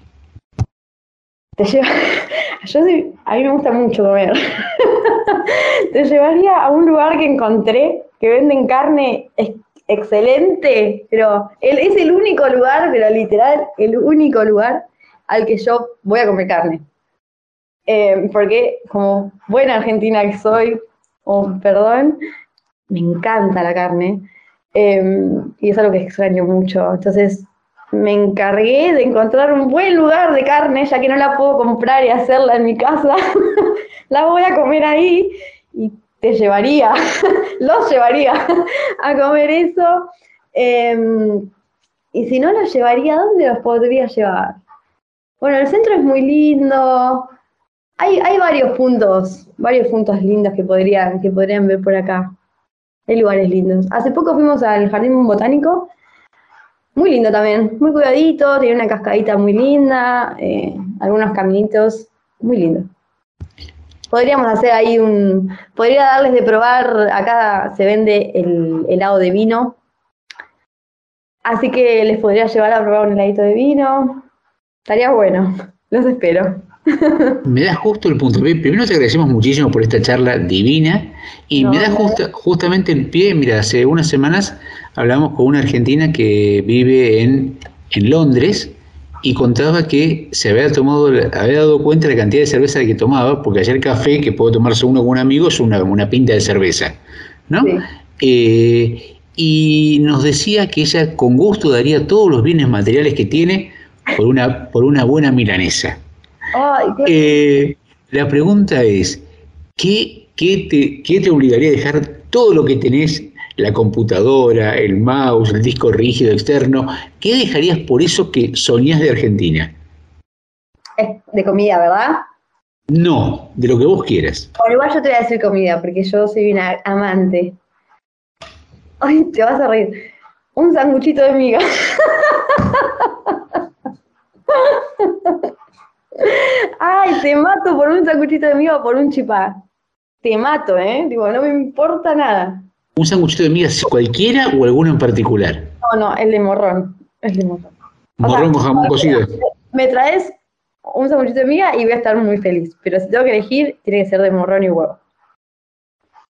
G: te lleva... Yo soy- a mí me gusta mucho comer. te llevaría a un lugar que encontré que venden carne ex- excelente, pero es el único lugar, pero literal, el único lugar al que yo voy a comer carne. Eh, porque como buena argentina que soy, o perdón, me encanta la carne. eh, y es algo que extraño mucho. Entonces, me encargué de encontrar un buen lugar de carne, ya que no la puedo comprar y hacerla en mi casa. la voy a comer ahí y te llevaría, los llevaría a comer eso. Em, y si no los llevaría, ¿a dónde los podría llevar? Bueno, el centro es muy lindo. Hay, hay varios puntos, varios puntos lindos que podrían, que podrían ver por acá. Hay lugares lindos. Hace poco fuimos al Jardín Botánico muy lindo también, muy cuidadito, tiene una cascadita muy linda, eh, algunos caminitos, muy lindo. Podríamos hacer ahí un, podría darles de probar, acá se vende el helado de vino, así que les podría llevar a probar un heladito de vino, estaría bueno, los espero.
A: me das justo el punto. Primero te agradecemos muchísimo por esta charla divina y
G: No,
A: me da justa- justamente el pie. Mira, hace unas semanas hablamos con una argentina que vive en, en Londres y contaba que se había tomado, había dado cuenta de la cantidad de cerveza que tomaba, porque ayer café que puede tomarse uno con un amigo es una, una pinta de cerveza, ¿no?
G: Sí.
A: eh, y nos decía que ella con gusto daría todos los bienes materiales que tiene por una, por una buena milanesa. Eh, la pregunta es, ¿qué, qué te, qué te obligaría a dejar todo lo que tenés, la computadora, el mouse, el disco rígido externo? ¿Qué dejarías por eso que soñás de Argentina?
G: de comida, ¿verdad?
A: No, de lo que vos quieras.
G: Bueno, igual yo te voy a decir comida, porque yo soy una amante. Ay, te vas a reír. Un sanguchito de miga. Ay, te mato por un sanguchito de miga o por un chipá. Te mato, ¿eh? Digo, no me importa nada.
A: ¿Un sanguchito de migas cualquiera o alguno en particular?
G: No, no, el de morrón. El de morrón. O sea,
A: Morrón con jamón cocido.
G: Me traes un sanguchito de miga y voy a estar muy feliz. Pero si tengo que elegir, tiene que ser de morrón y huevo.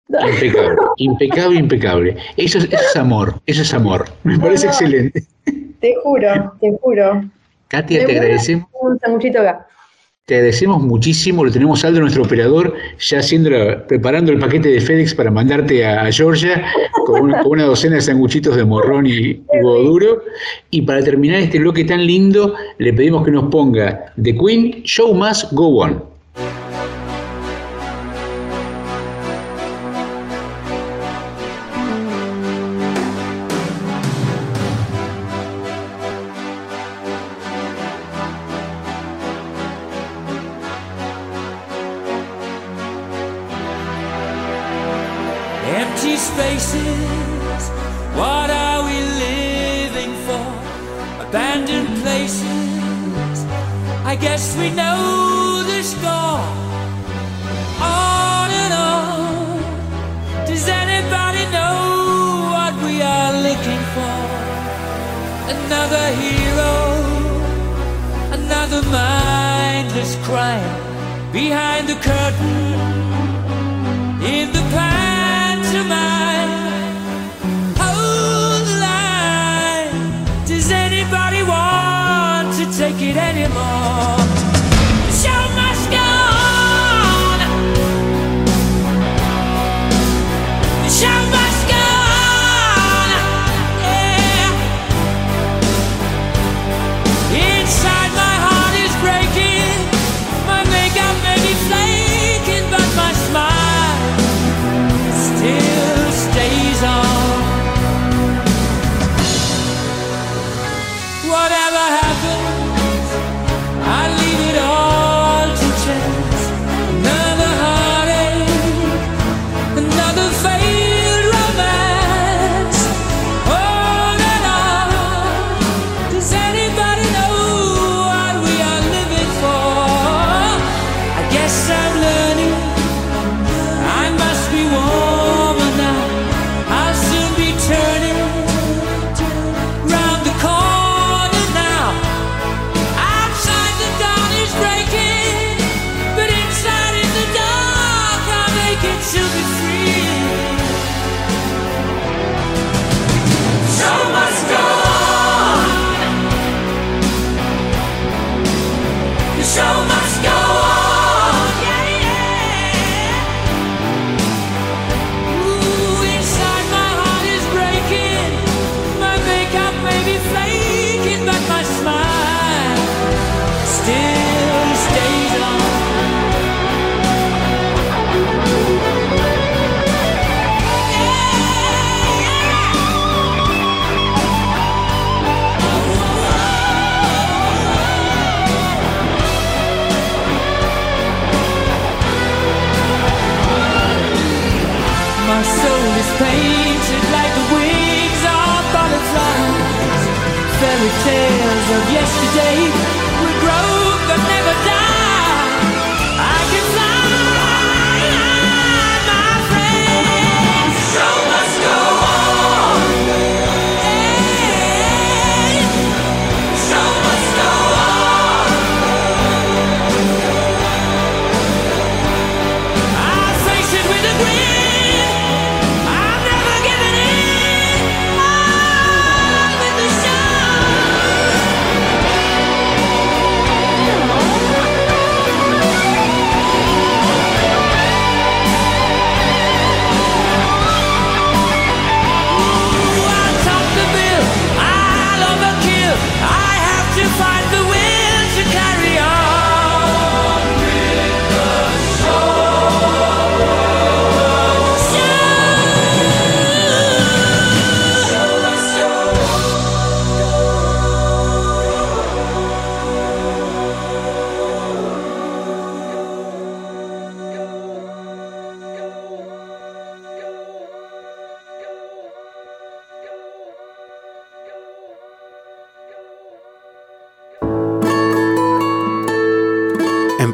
A: Impecable, impecable, impecable. Eso es, eso es amor, eso es amor. Me parece
G: no.
A: excelente.
G: Te juro, te juro.
A: Katia, te agradecemos,
G: Un sanguchito acá.
A: Te agradecemos muchísimo. Lo tenemos Aldo, nuestro operador, ya haciendo preparando el paquete de FedEx para mandarte a, Georgia con una, docena de sanguchitos de morrón y huevo duro. Y para terminar este bloque tan lindo, le pedimos que nos ponga The Queen, Show Must Go
H: On.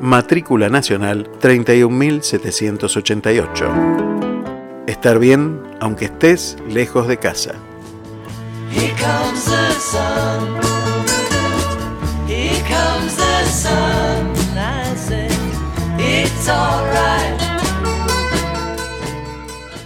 I: matrícula nacional 31788. Estar bien aunque estés lejos de casa.
H: Here comes the sun. Here comes the sun. I say it's alright.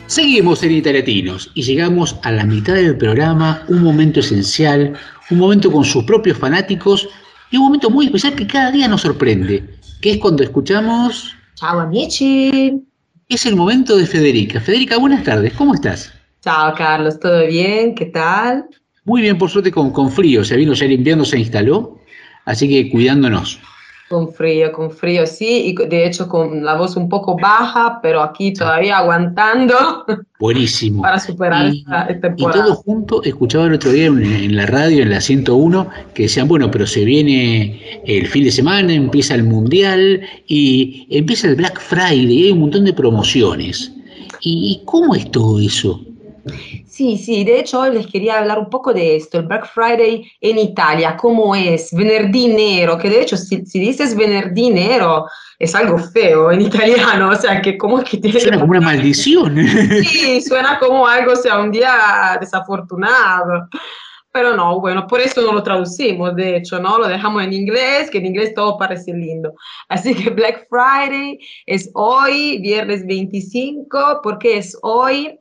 A: Seguimos en Italiatinos y llegamos a la mitad del programa, un momento esencial, un momento con sus propios fanáticos y un momento muy especial que cada día nos sorprende, que es cuando escuchamos...
J: Ciao amici.
A: Es el momento de Federica. Federica, buenas tardes, ¿cómo estás?
J: Ciao Carlos, ¿todo bien? ¿Qué tal?
A: Muy bien, por suerte con, con frío, se vino ya el invierno, se instaló, así que cuidándonos.
J: Con frío, con frío, sí, y de hecho con la voz un poco baja, pero aquí todavía aguantando
A: Buenísimo.
J: para superar
A: Y-
J: esta, esta
A: Y todo junto, escuchaba el otro día en, en la radio, en la 101, que decían, bueno, pero se viene el fin de semana, empieza el Mundial y empieza el Black Friday, y hay un montón de promociones. ¿Y y cómo es todo eso?
J: Sí, sí, de hecho hoy les quería hablar un poco de esto, el Black Friday en Italia, cómo es, venerdì nero, que de hecho si, si dices venerdì nero es algo feo en italiano, o sea, que cómo es que tiene
A: Suena como una maldición.
J: Sí, suena como algo, o sea, un día desafortunado. Pero no, bueno, por eso no lo traducimos, de hecho, ¿no? Lo dejamos en inglés, que en inglés todo parece lindo. Así que Black Friday es hoy, viernes 25, ¿por qué es hoy?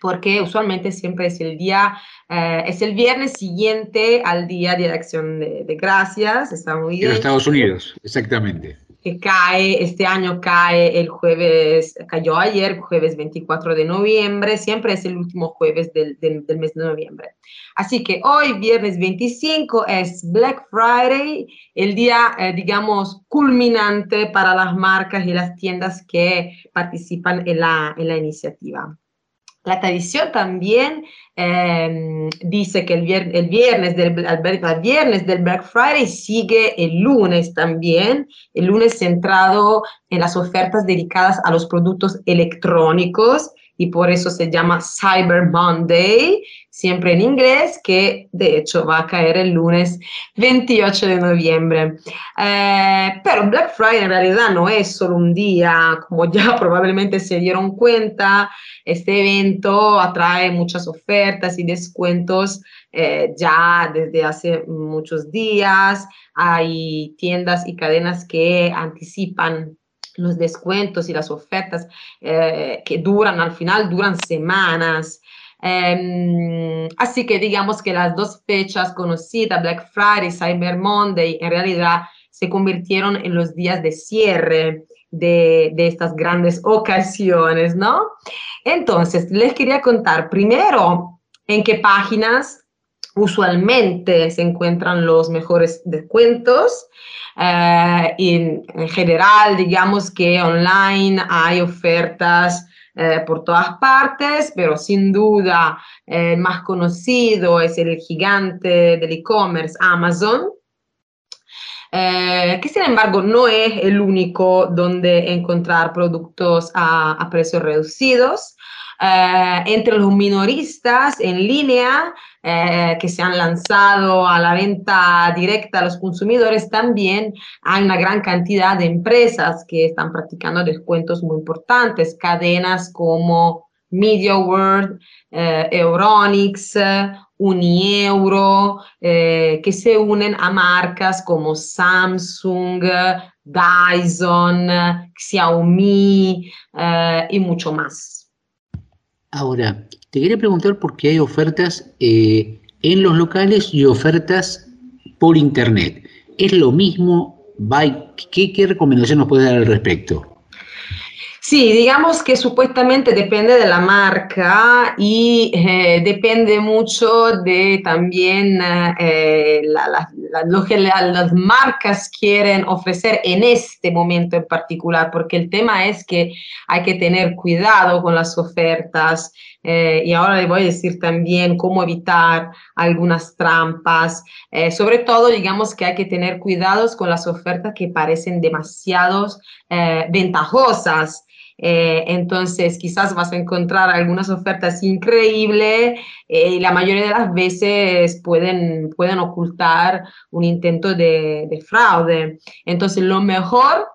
J: Porque usualmente siempre es el día, eh, es el viernes siguiente al día de acción de, de gracias, muy
A: En Estados Unidos, exactamente.
J: que cae, este año cae el jueves, cayó ayer, jueves 24 de noviembre, siempre es el último jueves del, del- del mes de noviembre. Así que hoy, viernes 25, es Black Friday, el día, eh, digamos, culminante para las marcas y las tiendas que participan en la, en la iniciativa. La tradición también eh, dice que el, viernes del Black Friday sigue el lunes también, el lunes centrado en las ofertas dedicadas a los productos electrónicos y por eso se llama Cyber Monday, siempre en inglés, que de hecho va a caer el lunes 28 de noviembre. Eh, pero Black Friday en realidad no es solo un día, como ya probablemente se dieron cuenta, este evento atrae muchas ofertas y descuentos eh, ya desde hace muchos días. Hay tiendas y cadenas que anticipan los descuentos y las ofertas eh, que duran, al final duran semanas. Em, así que digamos que las dos fechas conocidas, Black Friday y Cyber Monday, en realidad se convirtieron en los días de cierre de, estas grandes ocasiones, ¿no? Entonces, les quería contar primero en qué páginas usualmente se encuentran los mejores descuentos. Eh, en general, digamos que online hay ofertas eh, por todas partes, pero sin duda eh, el más conocido es el gigante del e-commerce Amazon, eh, que sin embargo no es el único donde encontrar productos a, a precios reducidos. Eh, entre los minoristas en línea eh, que se han lanzado a la venta directa a los consumidores, también hay una gran cantidad de empresas que están practicando descuentos muy importantes, cadenas como Media World, Euronics, eh, Unieuro, que se unen a marcas como Samsung, Dyson, Xiaomi y mucho más.
A: Ahora, te quería preguntar por qué hay ofertas eh, en los locales y ofertas por internet. ¿Es lo mismo? ¿Va- ¿Qué, recomendación nos puede dar al respecto?
J: Sí, digamos que supuestamente depende de la marca y eh, depende mucho de también eh, la- lo que la- las marcas quieren ofrecer en este momento en particular, porque el tema es que hay que tener cuidado con las ofertas eh, y ahora le voy a decir también cómo evitar algunas trampas. Eh, sobre todo, digamos que hay que tener cuidados con las ofertas que parecen demasiado eh, ventajosas. Eh, entonces, quizás vas a encontrar algunas ofertas increíbles eh, y la mayoría de las veces pueden, pueden ocultar un intento de, de fraude. Entonces, lo mejor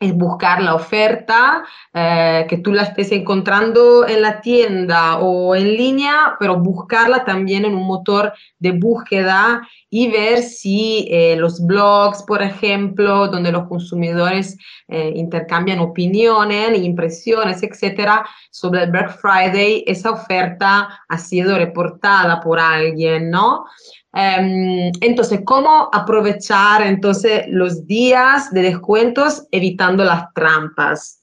J: es buscar la oferta, eh, que tú la estés encontrando en la tienda o en línea, pero buscarla también en un motor de búsqueda y ver si eh, los blogs, por ejemplo, donde los consumidores eh, intercambian opiniones, impresiones, etcétera, sobre el Black Friday, esa oferta ha sido reportada por alguien, ¿no? Em, entonces, ¿cómo aprovechar entonces los días de descuentos evitando las trampas?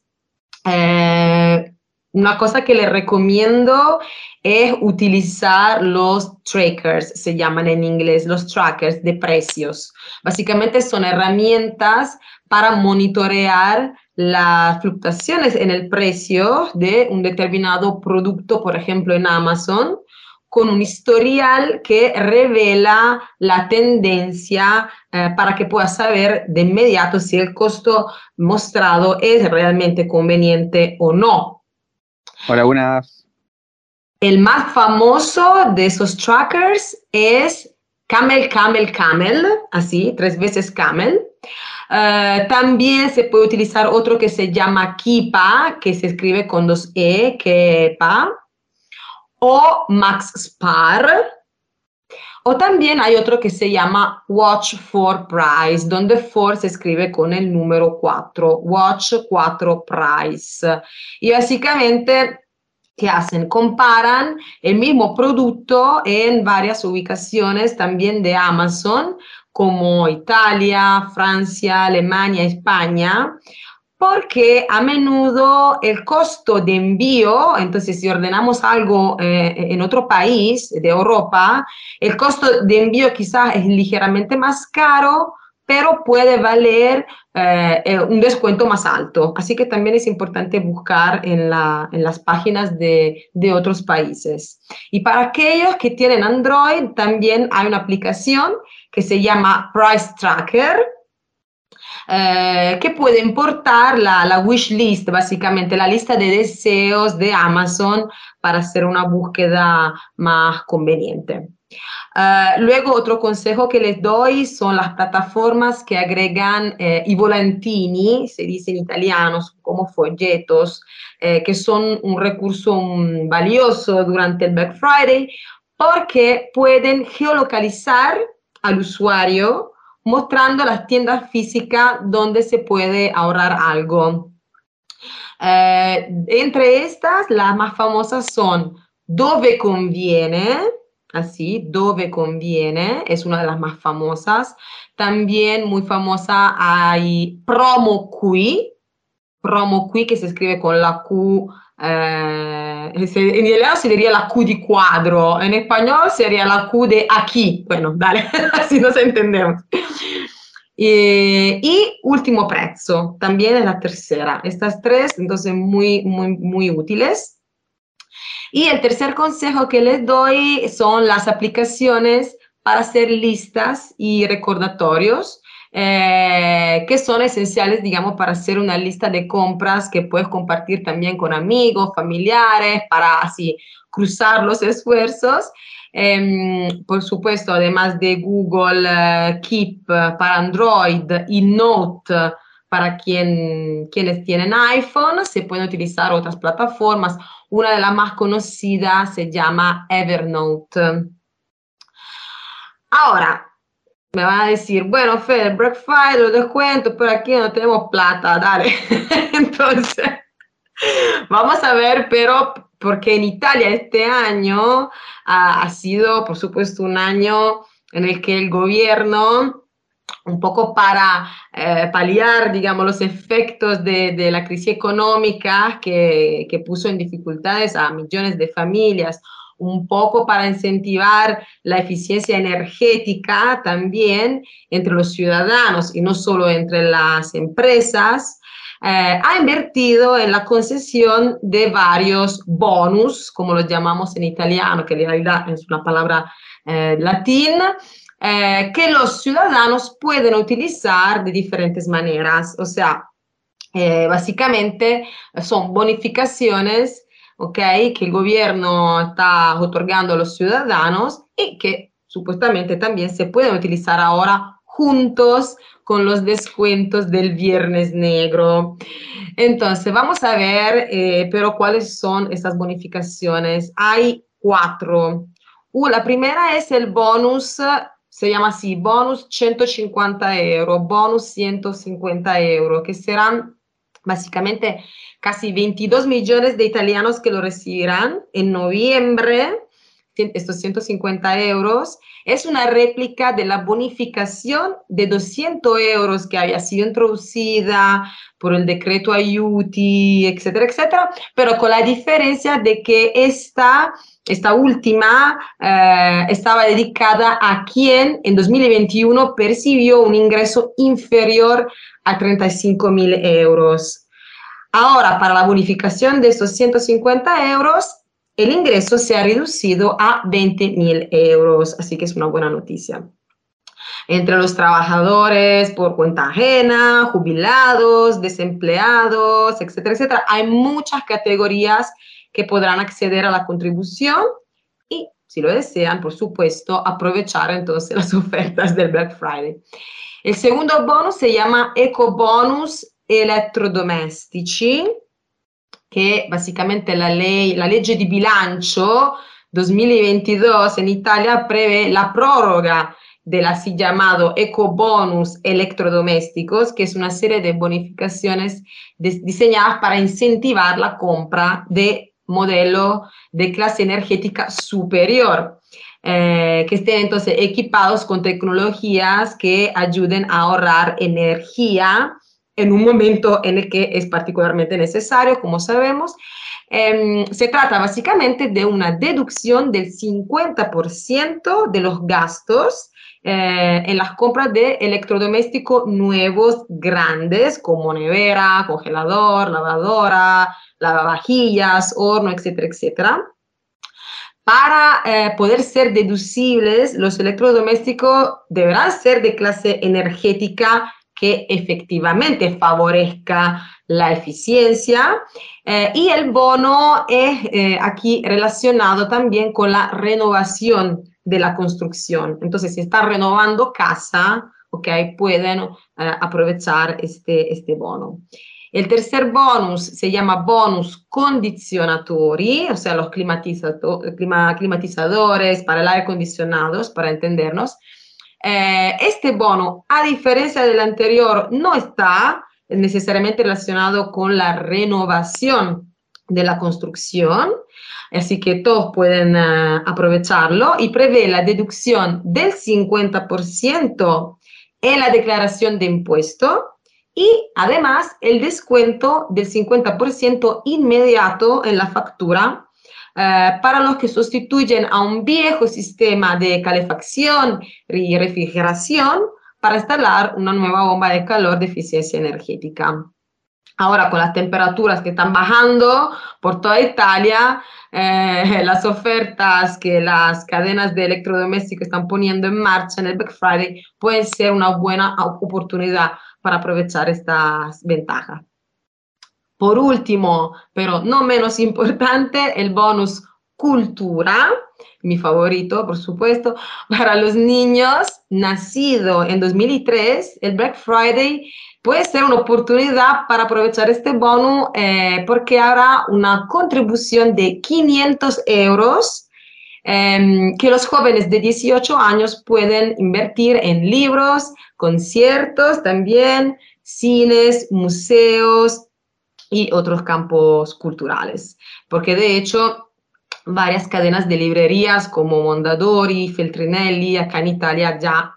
J: Eh, una cosa que les recomiendo es utilizar los trackers, se llaman en inglés los trackers de precios. Básicamente son herramientas para monitorear las fluctuaciones en el precio de un determinado producto, por ejemplo, en Amazon, con un historial que revela la tendencia eh, para que puedas saber de inmediato si el costo mostrado es realmente conveniente o no.
K: Hola, buenas.
J: El más famoso de esos trackers es Camel, Camel, Camel, así, tres veces Camel. Eh, también se puede utilizar otro que se llama Kipa, que se escribe con dos E, Kepa, o Max Spar. O también hay otro que se llama Watch for Price, donde for se escribe con el número 4, Watch 4 Price. Y básicamente, ¿qué hacen? Comparan el mismo producto en varias ubicaciones también de Amazon, como Italia, Francia, Alemania, España, porque a menudo el costo de envío, entonces si ordenamos algo eh, en otro país de Europa, el costo de envío quizás es ligeramente más caro, pero puede valer eh, eh, un descuento más alto. Así que también es importante buscar en, la- en las páginas de, de otros países. Y para aquellos que tienen Android, también hay una aplicación que se llama Price Tracker, eh, que puede importar la, la wish list, básicamente la lista de deseos de Amazon para hacer una búsqueda más conveniente. Eh, luego, otro consejo que les doy son las plataformas que agregan eh, i volantini, se dice en italiano, como folletos, eh, que son un recurso mm, valioso durante el Black Friday porque pueden geolocalizar al usuario mostrando las tiendas físicas donde se puede ahorrar algo. Eh, entre estas, las más famosas son Dove Conviene, así, Dove Conviene, es una de las más famosas. También muy famosa hay Promo Qui, Promo Qui que se escribe con la Q, eh, en italiano se diría la Q di cuadro, en español sería la Q de aquí. Bueno, dale, así nos entendemos. Eh, y último prezzo, también es la tercera. Estas tres, entonces, muy, muy, muy útiles. Y el tercer consejo que les doy son las aplicaciones para hacer listas y recordatorios, eh, que son esenciales, digamos, para hacer una lista de compras que puedes compartir también con amigos, familiares, para así cruzar los esfuerzos. Em, por supuesto, además de Google eh, Keep eh, para Android y Note para quien, quienes tienen iPhone, se pueden utilizar otras plataformas. Una de las más conocidas se llama Evernote. Ahora, me van a decir, bueno, Fede, Black Friday, los descuentos, pero aquí no tenemos plata, dale. Entonces, vamos a ver, pero porque en Italia este año ha, ha sido, por supuesto, un año en el que el gobierno un poco para eh, paliar, digamos, los efectos de, de la crisis económica que, que puso en dificultades a millones de familias, un poco para incentivar la eficiencia energética también entre los ciudadanos y no solo entre las empresas, eh, ha invertido en la concesión de varios bonus, como los llamamos en italiano, que en realidad es una palabra eh, latina, eh, que los ciudadanos pueden utilizar de diferentes maneras. O sea, básicamente son bonificaciones ¿ok? que el gobierno está otorgando a los ciudadanos y que supuestamente también se pueden utilizar ahora juntos con los descuentos del Viernes Negro. Entonces, vamos a ver, eh, pero cuáles son estas bonificaciones. Hay cuatro. Uh, la primera es el bonus se llama así, bonus 150 euros, bonus 150 euros, que serán básicamente casi 22 millones de italianos que lo recibirán en noviembre, estos 150 euros. Es una réplica de la bonificación de 200 euros que había sido introducida por el decreto Ayuti, etcétera, etcétera, pero con la diferencia de que esta esta última eh, estaba dedicada a quien en 2021 percibió un ingreso inferior a 35 mil euros. Ahora, para la bonificación de esos 150 euros, el ingreso se ha reducido a 20 mil euros, así que es una buena noticia. Entre los trabajadores por cuenta ajena, jubilados, desempleados, etcétera, etcétera, hay muchas categorías que podrán acceder a la contribución y, si lo desean, por supuesto, aprovechar entonces las ofertas del Black Friday. El segundo bonus se llama Eco Bonus Elettrodomestici, che basicamente la, ley, la legge di bilancio 2022 en Italia prevé la prórroga del así llamado Eco Bonus Electrodomésticos, que es una serie de bonificaciones diseñadas para incentivar la compra de modelo de clase energética superior, eh, que estén entonces equipados con tecnologías que ayuden a ahorrar energía en un momento en el que es particularmente necesario, como sabemos. Em, se trata básicamente de una deducción del 50% de los gastos eh, en las compras de electrodomésticos nuevos grandes como nevera, congelador, lavadora, lavavajillas, horno, etcétera, etcétera. Para eh, poder ser deducibles, los electrodomésticos deberán ser de clase energética que efectivamente favorezca la eficiencia eh, y el bono es eh, aquí relacionado también con la renovación de la construcción. Entonces, si está renovando casa, ok, pueden aprovechar este, este bono. El tercer bonus se llama bonus condicionatori, o sea, los climatizadores para el aire acondicionado, para entendernos. Eh, este bono, a diferencia del anterior, no está necesariamente relacionado con la renovación de la construcción, así que todos pueden uh, aprovecharlo y prevé la deducción del 50% en la declaración de impuesto y además el descuento del 50% inmediato en la factura eh, para los que sustituyen a un viejo sistema de calefacción y refrigeración para instalar una nueva bomba de calor de eficiencia energética. Ahora, con las temperaturas que están bajando por toda Italia, eh, las ofertas que las cadenas de electrodomésticos están poniendo en marcha en el Black Friday pueden ser una buena oportunidad para aprovechar estas ventajas. Por último, pero no menos importante, el bonus cultura, mi favorito, por supuesto, para los niños nacido en 2003, el Black Friday puede ser una oportunidad para aprovechar este bono eh, porque habrá una contribución de 500 euros em, que los jóvenes de 18 años pueden invertir en libros, conciertos también, cines, museos y otros campos culturales. Porque de hecho, varias cadenas de librerías como Mondadori, Feltrinelli, acá en Italia ya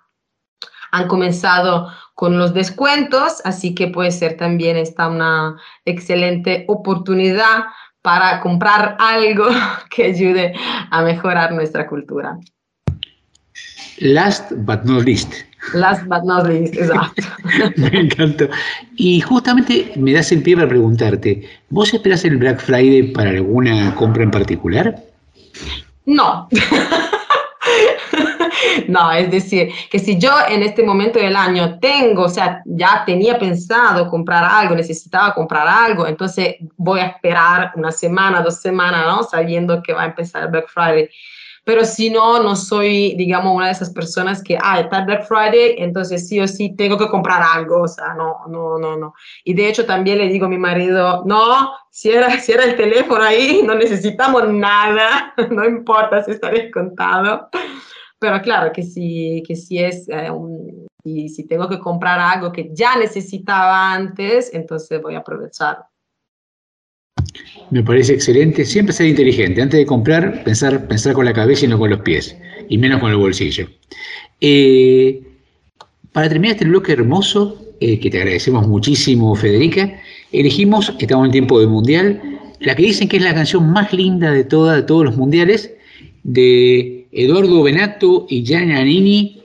J: han comenzado con los descuentos, así que puede ser también esta una excelente oportunidad para comprar algo que ayude a mejorar nuestra cultura.
A: Last but not least.
J: Last but not least, exacto.
A: Me encantó. Y justamente me das el pie para preguntarte, ¿vos esperás el Black Friday para alguna compra en particular?
J: No. No, es decir, que si yo en este momento del año tengo, o sea, ya tenía pensado comprar algo, necesitaba comprar algo, entonces voy a esperar una semana, dos semanas, ¿no? Sabiendo que va a empezar el Black Friday. Pero si no, no soy, digamos, una de esas personas que, ah, está Black Friday, entonces sí o sí tengo que comprar algo, o sea, no, no, no, no. Y de hecho también le digo a mi marido, no, cierra, cierra el teléfono ahí, no necesitamos nada, no importa si está descontado. Pero claro que si, que si es eh, un, y si tengo que comprar algo que ya necesitaba antes, entonces voy a aprovechar.
A: Me parece excelente. Siempre ser inteligente. Antes de comprar, pensar, pensar con la cabeza y no con los pies. Y menos con el bolsillo. Eh, para terminar este bloque hermoso, eh, que te agradecemos muchísimo, Federica, elegimos, estamos en tiempo de mundial, la que dicen que es la canción más linda de, toda, de todos los mundiales, de Eduardo Benato y Gianni Nannini,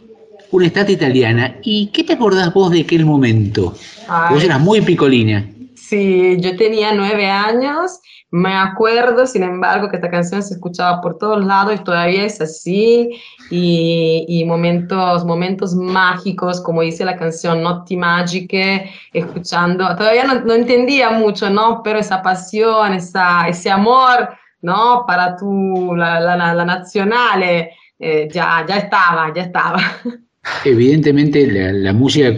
A: una estatua italiana. ¿Y qué te acordás vos de aquel momento?
J: Ay.
A: Vos eras muy picolina.
J: Sí, yo tenía nueve años, me acuerdo, sin embargo, que esta canción se escuchaba por todos lados y todavía es así, y, y momentos, momentos mágicos, como dice la canción, Notti Magiche, escuchando, todavía no, no entendía mucho, ¿no? Pero esa pasión, esa, ese amor, ¿no? Para tu, la, la, la, la nazionale, eh, ya, ya estaba, ya estaba.
A: Evidentemente la, la música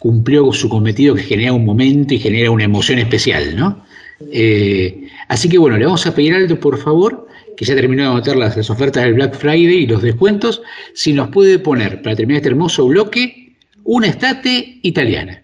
A: cumplió su cometido que genera un momento y genera una emoción especial, ¿no? Eh, así que bueno, le vamos a pedir algo, por favor, que ya terminó de anotar las, las ofertas del Black Friday y los descuentos, si nos puede poner, para terminar este hermoso bloque, una estate italiana.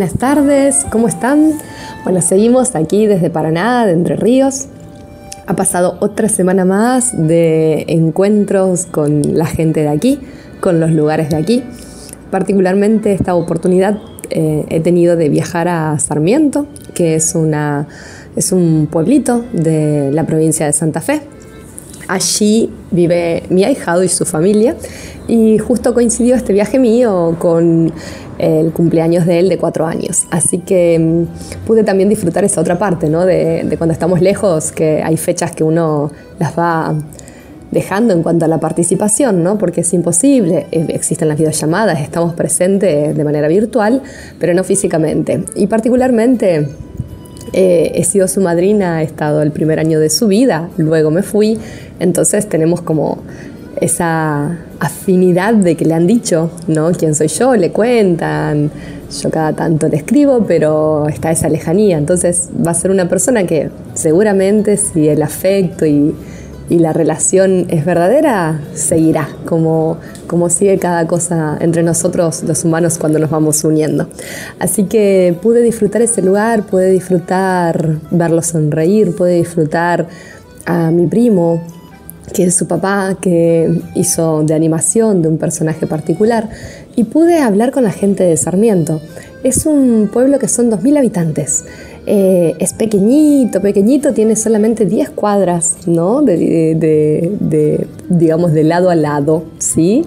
L: Buenas tardes, ¿cómo están? Bueno, seguimos aquí desde Paraná, de Entre Ríos. Ha pasado otra semana más de encuentros con la gente de aquí, con los lugares de aquí. Particularmente esta oportunidad eh, he tenido de viajar a Sarmiento, que es, una, es un pueblito de la provincia de Santa Fe. Allí vive mi ahijado y su familia y justo coincidió este viaje mío con el cumpleaños de él de cuatro años. Así que mm, pude también disfrutar esa otra parte, ¿no? De, de cuando estamos lejos, que hay fechas que uno las va dejando en cuanto a la participación, ¿no? Porque es imposible, eh, existen las videollamadas, estamos presentes de manera virtual, pero no físicamente. Y particularmente eh, he sido su madrina, he estado el primer año de su vida, luego me fui, entonces tenemos como esa afinidad de que le han dicho, ¿no? ¿Quién soy yo? Le cuentan, yo cada tanto le escribo, pero está esa lejanía, entonces va a ser una persona que seguramente si el afecto y, y la relación es verdadera, seguirá, como, como sigue cada cosa entre nosotros los humanos cuando nos vamos uniendo. Así que pude disfrutar ese lugar, pude disfrutar verlo sonreír, pude disfrutar a mi primo, que es su papá, que hizo de animación de un personaje particular, y pude hablar con la gente de Sarmiento. Es un pueblo que son 2.000 habitantes. Eh, es pequeñito, pequeñito, tiene solamente 10 cuadras, ¿no? De, digamos, de lado a lado, ¿sí?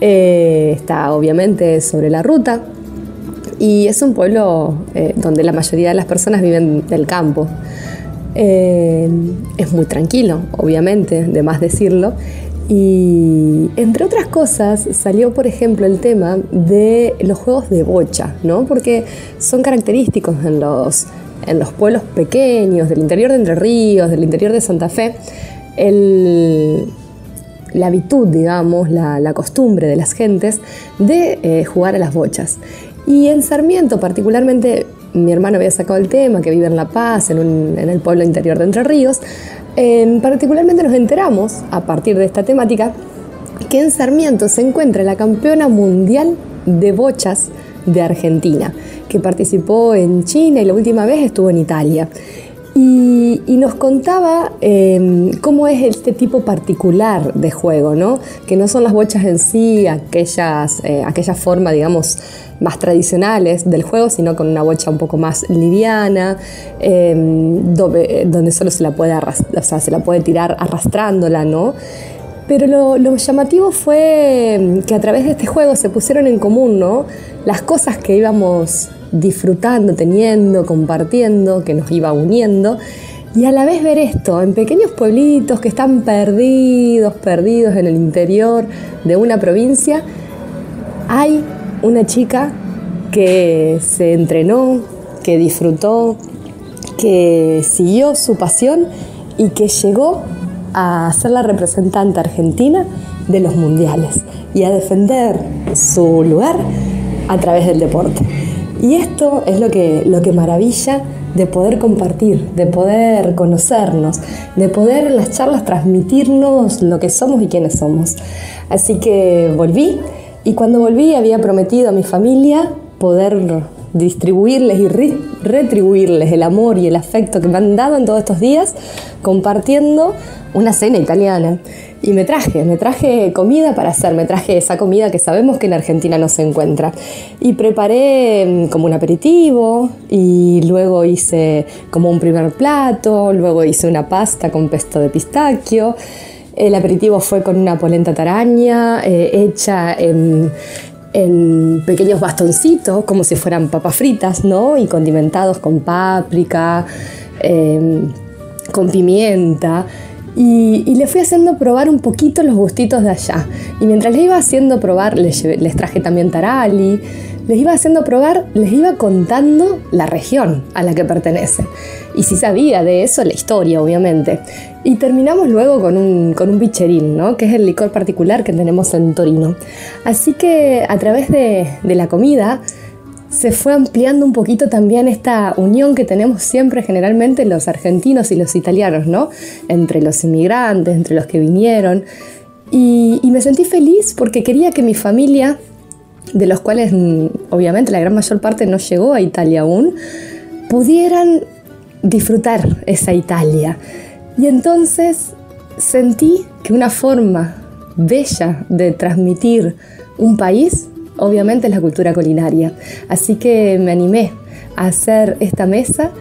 L: Eh, está obviamente sobre la ruta y es un pueblo eh, donde la mayoría de las personas viven del campo. Es muy tranquilo, obviamente, de más decirlo. Y entre otras cosas salió, por ejemplo, el tema de los juegos de bocha, ¿no? Porque son característicos en los, en los pueblos pequeños, del interior de Entre Ríos, del interior de Santa Fe, la habitud, digamos, la, la costumbre de las gentes de eh, jugar a las bochas. Y en Sarmiento, particularmente, mi hermano había sacado el tema, que vive en La Paz, en, el pueblo interior de Entre Ríos. Eh, particularmente nos enteramos, a partir de esta temática, que en Sarmiento se encuentra la campeona mundial de bochas de Argentina, que participó en China y la última vez estuvo en Italia. Y, nos contaba eh, cómo es este tipo particular de juego, ¿no? Que no son las bochas en sí, aquellas, eh, aquella forma, digamos, más tradicionales del juego, sino con una bocha un poco más liviana, eh, dobe- donde solo se la puede o sea, se la puede tirar arrastrándola, ¿no? Pero lo, llamativo fue que a través de este juego se pusieron en común, ¿no? Las cosas que íbamos disfrutando, teniendo, compartiendo, que nos iba uniendo. Y a la vez ver esto en pequeños pueblitos que están perdidos, perdidos en el interior de una provincia, hay una chica que se entrenó, que disfrutó, que siguió su pasión y que llegó a ser la representante argentina de los mundiales y a defender su lugar a través del deporte. Y esto es lo que, lo que maravilla de poder compartir, de poder conocernos, de poder las charlas transmitirnos lo que somos y quiénes somos. Así que volví y cuando volví había prometido a mi familia poder distribuirles y re- retribuirles el amor y el afecto que me han dado en todos estos días compartiendo una cena italiana. Y me traje, me traje comida para hacer, me traje esa comida que sabemos que en Argentina no se encuentra. Y preparé mm, como un aperitivo y luego hice como un primer plato, luego hice una pasta con pesto de pistachio. El aperitivo fue con una polenta taraña eh, hecha en, en pequeños bastoncitos, como si fueran papas fritas, ¿no? Y condimentados con páprica, eh, con pimienta. Y, y le fui haciendo probar un poquito los gustitos de allá. Y mientras les iba haciendo probar, les, les traje también tarali, les iba haciendo probar, les iba contando la región a la que pertenece. Y si sabía de eso, la historia, obviamente. Y terminamos luego con un, con un bicherín, ¿no? que es el licor particular que tenemos en Torino. Así que a través de, de la comida se fue ampliando un poquito también esta unión que tenemos siempre generalmente los argentinos y los italianos, ¿no? Entre los inmigrantes, entre los que vinieron. Y, y me sentí feliz porque quería que mi familia
M: de los cuales mm, obviamente la gran mayor parte no llegó a Italia aún, pudieran disfrutar esa Italia. Y entonces sentí que una forma bella de transmitir un país, obviamente es la cultura culinaria. Así que me animé a hacer esta mesa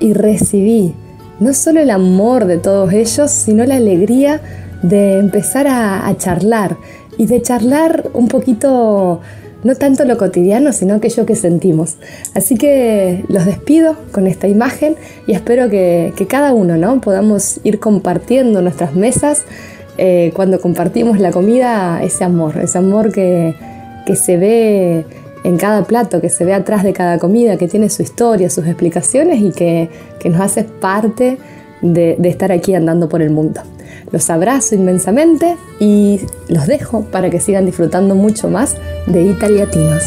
M: y recibí no solo el amor de todos ellos, sino la alegría de empezar a, a charlar y de charlar un poquito no tanto lo cotidiano, sino aquello que sentimos. Así que los despido con esta imagen y espero que, que cada uno ¿no? podamos ir compartiendo nuestras mesas eh, cuando compartimos la comida, ese amor, ese amor que, que se ve en cada plato, que se ve atrás de cada comida, que tiene su historia, sus explicaciones y que, que nos hace parte de, de estar aquí andando por el mundo. Los abrazo inmensamente y los dejo para que sigan disfrutando mucho más de Italiatinos.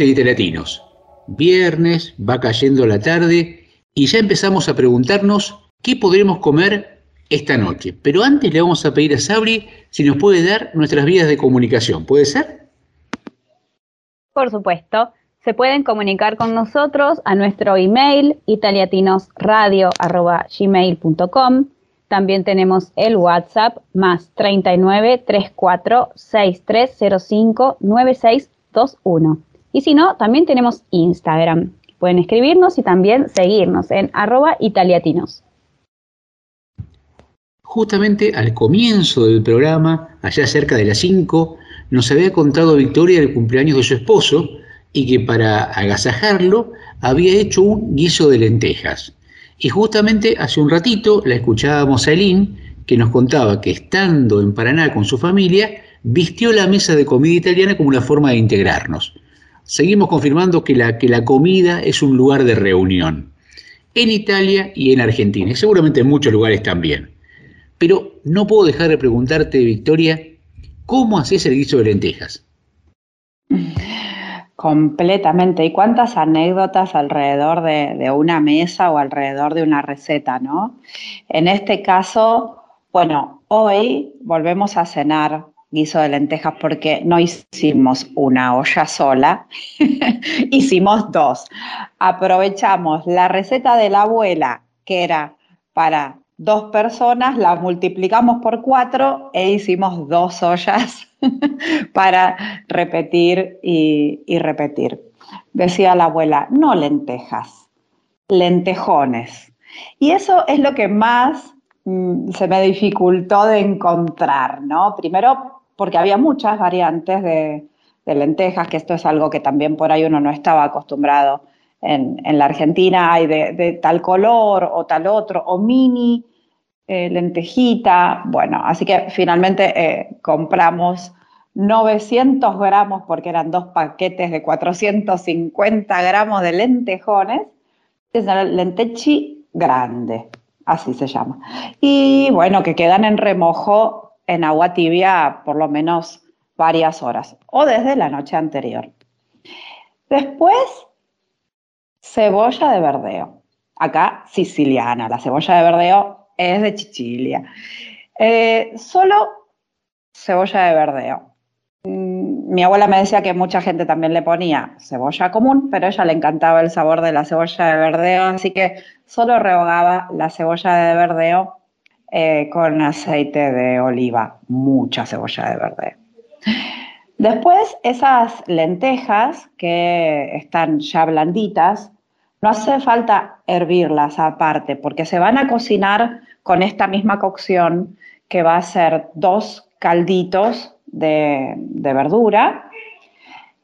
A: En Latinos. Viernes, va cayendo la tarde y ya empezamos a preguntarnos qué podremos comer esta noche. Pero antes le vamos a pedir a Sabri si nos puede dar nuestras vías de comunicación. ¿Puede ser?
C: Por supuesto, Se pueden comunicar con nosotros a nuestro email italiatinosradio.gmail.com. También tenemos el WhatsApp más 39 34 6305 9621. Y si no, también tenemos Instagram. Pueden escribirnos y también seguirnos en arroba italiatinos.
A: Justamente al comienzo del programa, allá cerca de las 5, nos había contado Victoria el cumpleaños de su esposo y que para agasajarlo había hecho un guiso de lentejas. Y justamente hace un ratito la escuchábamos a Eileen, que nos contaba que estando en Paraná con su familia, vistió la mesa de comida italiana como una forma de integrarnos. Seguimos confirmando que la, que la comida es un lugar de reunión, en Italia y en Argentina, y seguramente en muchos lugares también. Pero no puedo dejar de preguntarte, Victoria, ¿cómo haces el guiso de lentejas?
B: Completamente. ¿Y cuántas anécdotas alrededor de, de una mesa o alrededor de una receta, no? En este caso, bueno, hoy volvemos a cenar guiso de lentejas porque no hicimos una olla sola, hicimos dos. Aprovechamos la receta de la abuela, que era para dos personas, la multiplicamos por cuatro e hicimos dos ollas para repetir y, y repetir. Decía la abuela, no lentejas, lentejones. Y eso es lo que más mm, se me dificultó de encontrar, ¿no? Primero porque había muchas variantes de, lentejas, que esto es algo que también por ahí uno no estaba acostumbrado. En, la Argentina hay de, de, tal color o tal otro, o mini eh, lentejita. Bueno, así que finalmente eh, compramos 900 gramos, porque eran dos paquetes de 450 gramos de lentejones, es el lentechi grande, así se llama. Y bueno, que quedan en remojo en agua tibia por lo menos varias horas o desde la noche anterior. Después, cebolla de verdeo. Acá siciliana, la cebolla de verdeo es de Chichilia. Eh, solo cebolla de verdeo. Mm, Mi abuela me decía que mucha gente también le ponía cebolla común, pero ella le encantaba el sabor de la cebolla de verdeo, así que solo rehogaba la cebolla de verdeo eh, con aceite de oliva, mucha cebolla de verde. Después, esas lentejas que están ya blanditas, no hace falta hervirlas aparte, porque se van a cocinar con esta misma cocción que va a ser dos calditos de, de verdura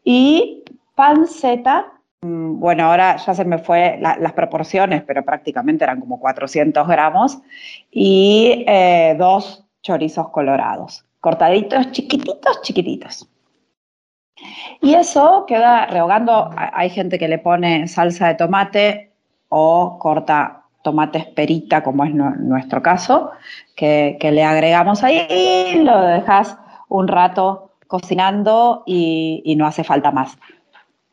B: y panceta bueno, ahora ya se me fue la, las proporciones, pero prácticamente eran como 400 gramos, y eh, dos chorizos colorados, cortaditos, chiquititos, chiquititos. Y eso queda rehogando, hay gente que le pone salsa de tomate o corta tomate esperita, como es nuestro caso, que, le agregamos ahí y lo dejas un rato cocinando y no hace falta más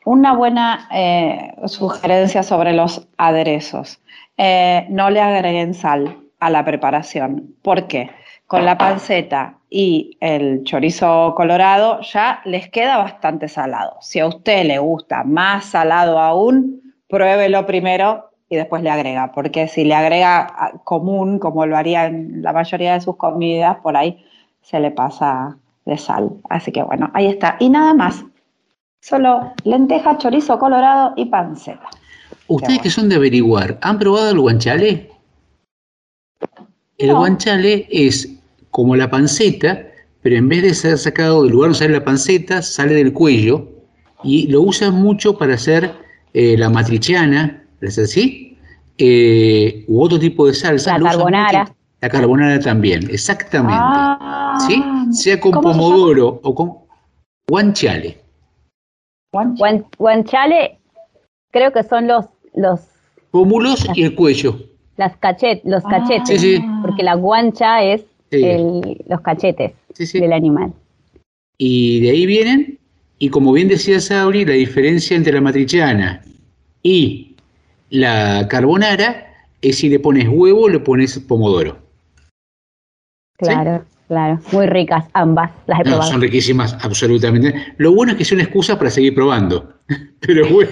B: una buena eh, sugerencia sobre los aderezos. Eh, no le agreguen sal a la preparación. ¿Por qué? Con la panceta y el chorizo colorado ya les queda bastante salado. Si a usted le gusta más salado aún, pruébelo primero y después le agrega, porque si le agrega común, como lo haría en la mayoría de sus comidas, por ahí se le pasa de sal. Así que bueno, ahí está. Y nada más. Solo lenteja, chorizo colorado y panceta.
A: Ustedes que son de averiguar, ¿han probado el guanciale? El no. guanciale es como la panceta, pero en vez de ser sacado del lugar donde sale la panceta, sale del cuello y lo usan mucho para hacer eh, la matriciana, ¿es así? Eh, u otro tipo de salsa.
C: La carbonara.
A: La carbonara también, exactamente. Ah, ¿Sí? Sea con pomodoro o con guanciale.
C: Guanciale, creo que son los los
A: pómulos y el cuello.
C: Las cachet, los cachetes,
A: sí, sí.
C: porque la guancha es sí. el, los cachetes del animal.
A: Y de ahí vienen, y como bien decía Sauri, la diferencia entre la matriciana y la carbonara es si le pones huevo o le pones pomodoro.
C: Claro, claro. Muy ricas ambas, las he
A: No,
C: probado.
A: son riquísimas, absolutamente. Lo bueno es que es una excusa para seguir probando. Pero bueno,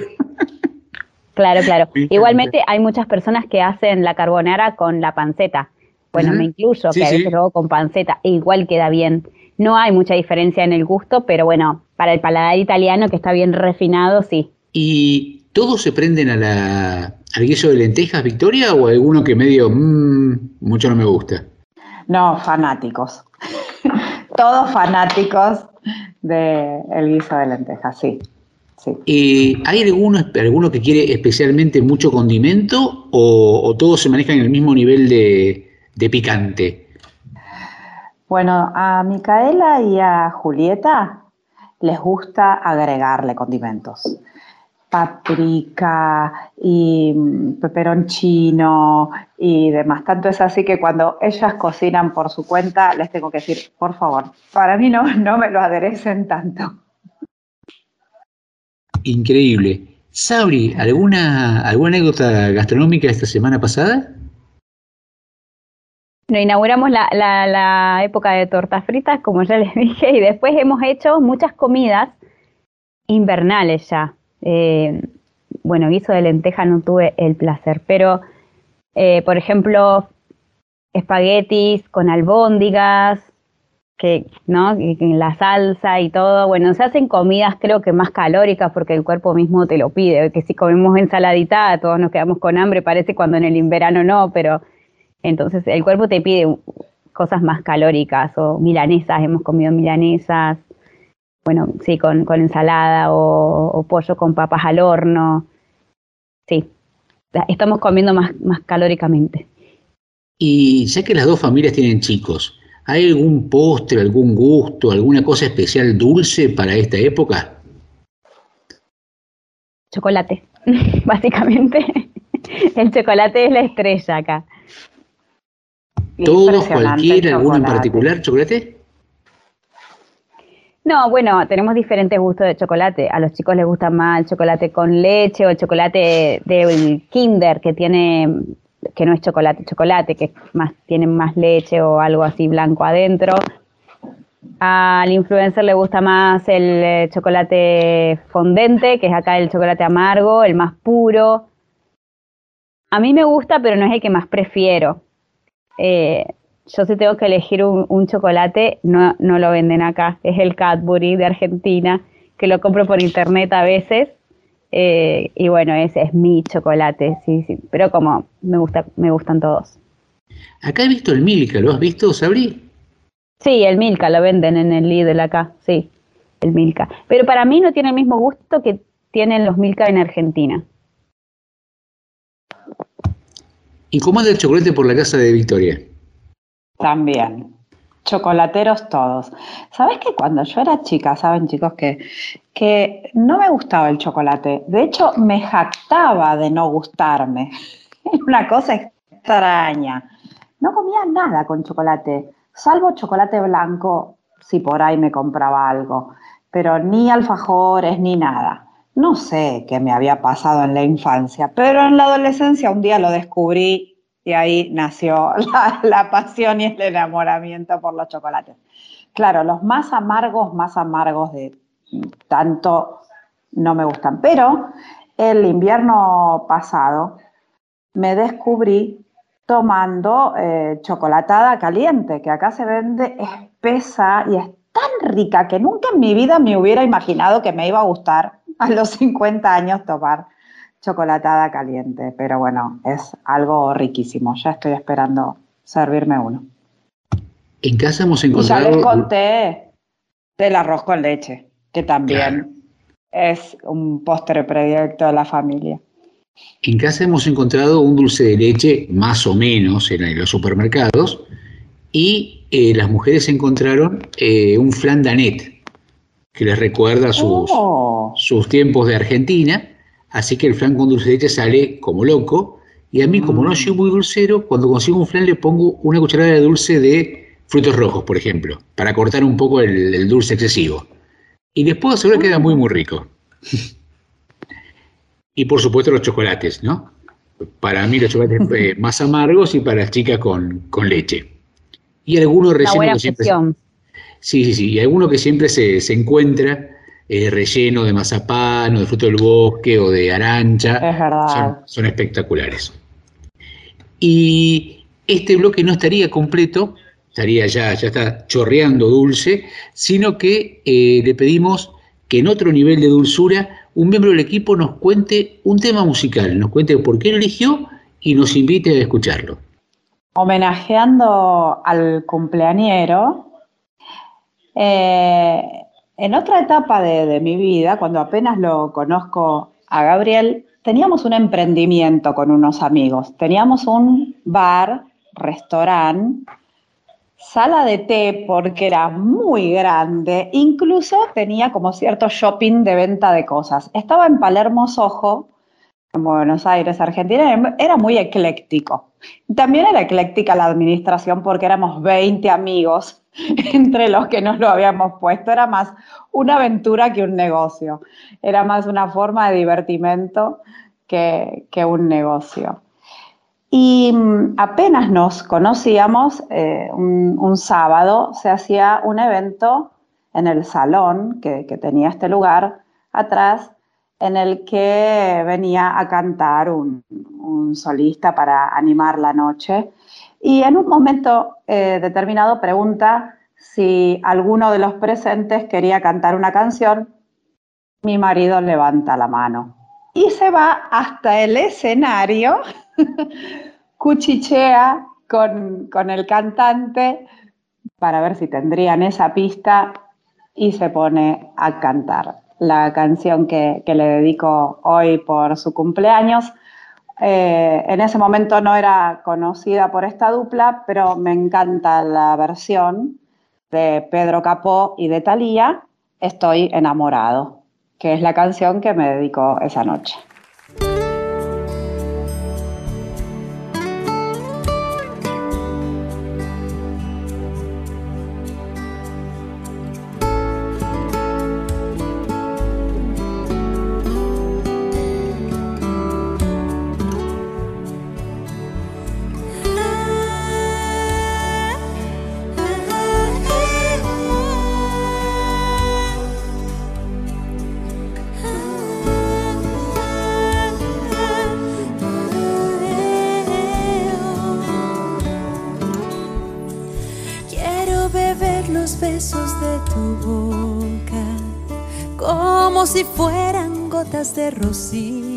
C: Claro, claro. Igualmente hay muchas personas que hacen la carbonara con la panceta. Bueno, me incluyo,
A: Sí,
C: que a
A: sí.
C: veces lo hago con panceta, igual queda bien. No hay mucha diferencia en el gusto, pero bueno, para el paladar italiano que está bien refinado, sí.
A: ¿y todos se prenden a la, al guiso de lentejas, Victoria, o alguno que medio, mmm, mucho no me gusta?
B: No, fanáticos. Todos fanáticos del guiso de lentejas, sí.
A: Eh, ¿Hay alguno, alguno que quiere especialmente mucho condimento o, o todos se manejan en el mismo nivel de, de picante?
B: Bueno, a Micaela y a Julieta les gusta agregarle condimentos. Paprika y mm, peperoncino y demás. Tanto es así que cuando ellas cocinan por su cuenta, les tengo que decir, por favor, para mí no, no me lo aderecen tanto.
A: Increíble. Sabri, ¿alguna, ¿alguna anécdota gastronómica esta semana pasada?
C: Nos inauguramos la, la- la época de tortas fritas, como ya les dije, y después hemos hecho muchas comidas invernales ya. Eh, bueno, guiso de lenteja no tuve el placer, pero eh, por ejemplo, espaguetis con albóndigas, que, ¿no? La salsa y todo. Bueno, se hacen comidas creo que más calóricas porque el cuerpo mismo te lo pide. Que si comemos ensaladita, todos nos quedamos con hambre, parece cuando en el verano no, pero entonces el cuerpo te pide cosas más calóricas o milanesas, hemos comido milanesas, bueno, sí, con, con ensalada o, o pollo con papas al horno. Sí, estamos comiendo más, más calóricamente.
A: Y ya que las dos familias tienen chicos, ¿hay algún postre, algún gusto, alguna cosa especial dulce para esta época?
C: Chocolate, básicamente. El chocolate es la estrella acá.
A: ¿Todos,
C: el
A: alguno en particular, chocolate?
C: No, bueno, tenemos diferentes gustos de chocolate. A los chicos les gusta más el chocolate con leche o el chocolate del Kinder que tiene que no es chocolate, chocolate, que más tiene más leche o algo así blanco adentro. Al influencer le gusta más el eh, chocolate fondente, que es acá el chocolate amargo, el más puro. A mí me gusta, pero no es el que más prefiero. Eh, yo si tengo que elegir un, un chocolate, no, no lo venden acá. Es el Cadbury de Argentina, que lo compro por internet a veces. Eh, y bueno, ese es mi chocolate, sí, sí. Pero como me gusta, me gustan todos.
A: Acá he visto el Milka, ¿lo has visto, Sabri?
C: Sí, el Milka lo venden en el Lidl acá, sí, el Milka. Pero para mí no tiene el mismo gusto que tienen los Milka en Argentina.
A: ¿Y cómo anda el chocolate por la casa de Victoria?
B: También. Chocolateros todos. ¿Sabes que cuando yo era chica, saben chicos que, que no me gustaba el chocolate? De hecho, me jactaba de no gustarme. Era una cosa extraña. No comía nada con chocolate, salvo chocolate blanco, si por ahí me compraba algo, pero ni alfajores ni nada. No sé qué me había pasado en la infancia, pero en la adolescencia un día lo descubrí y ahí nació la, pasión y el enamoramiento por los chocolates. Claro, los más amargos, más amargos de tanto no me gustan, pero el invierno pasado me descubrí tomando eh, chocolatada caliente, que acá se vende espesa y es tan rica que nunca en mi vida me hubiera imaginado que me iba a gustar a los 50 años tomar chocolatada caliente. Pero bueno, es algo riquísimo. Ya estoy esperando servirme uno.
A: En casa hemos
B: Y ya les
A: encontrado...
B: conté del arroz con leche, que también es un postre predilecto de la familia.
A: En casa hemos encontrado un dulce de leche, más o menos, en los supermercados, y eh, las mujeres encontraron eh, un flan danet, que les recuerda sus,
B: Oh.
A: sus tiempos de Argentina, así que el flan con dulce de leche sale como loco, y a mí, como no soy muy dulcero, cuando consigo un flan le pongo una cucharada de dulce de frutos rojos, por ejemplo, para cortar un poco el, el dulce excesivo. Y les puedo asegurar que queda muy, muy rico. Y por supuesto los chocolates, ¿no? Para mí los chocolates eh, más amargos y para las chicas con, con leche. Y alguno
C: Una
A: relleno
C: buena
A: que siempre,
C: fusión.
A: sí, sí, sí, y alguno que siempre se, se encuentra eh, relleno de mazapán o de fruto del bosque o de arancha.
B: Es verdad.
A: Son, son espectaculares. Y este bloque no estaría completo, estaría ya, ya está chorreando dulce, sino que eh, le pedimos que en otro nivel de dulzura un miembro del equipo nos cuente un tema musical, nos cuente por qué lo eligió y nos invite a escucharlo.
B: homenajeando al cumpleañero, eh, en otra etapa de, mi vida, cuando apenas lo conozco a Gabriel, teníamos un emprendimiento con unos amigos. Teníamos un bar, restaurante, sala de té porque era muy grande, incluso tenía como cierto shopping de venta de cosas. Estaba en Palermo Soho, en Buenos Aires, Argentina, era muy ecléctico. También era ecléctica la administración porque éramos 20 amigos entre los que nos lo habíamos puesto. Era más una aventura que un negocio. Era más una forma de divertimento que, que un negocio. Y mm, apenas nos conocíamos, eh, un, un sábado se hacía un evento en el salón que, que tenía este lugar atrás, en el que venía a cantar un, solista para animar la noche. Y en un momento eh, determinado pregunta si alguno de los presentes quería cantar una canción. Mi marido levanta la mano y se va hasta el escenario, cuchichea con, con el cantante para ver si tendrían esa pista y se pone a cantar la canción que, que le dedico hoy por su cumpleaños. Eh, en ese momento no era conocida por esta dupla, pero me encanta la versión de Pedro Capó y de Thalía, Estoy enamorado, que es la canción que me dedicó esa noche.
N: De rocío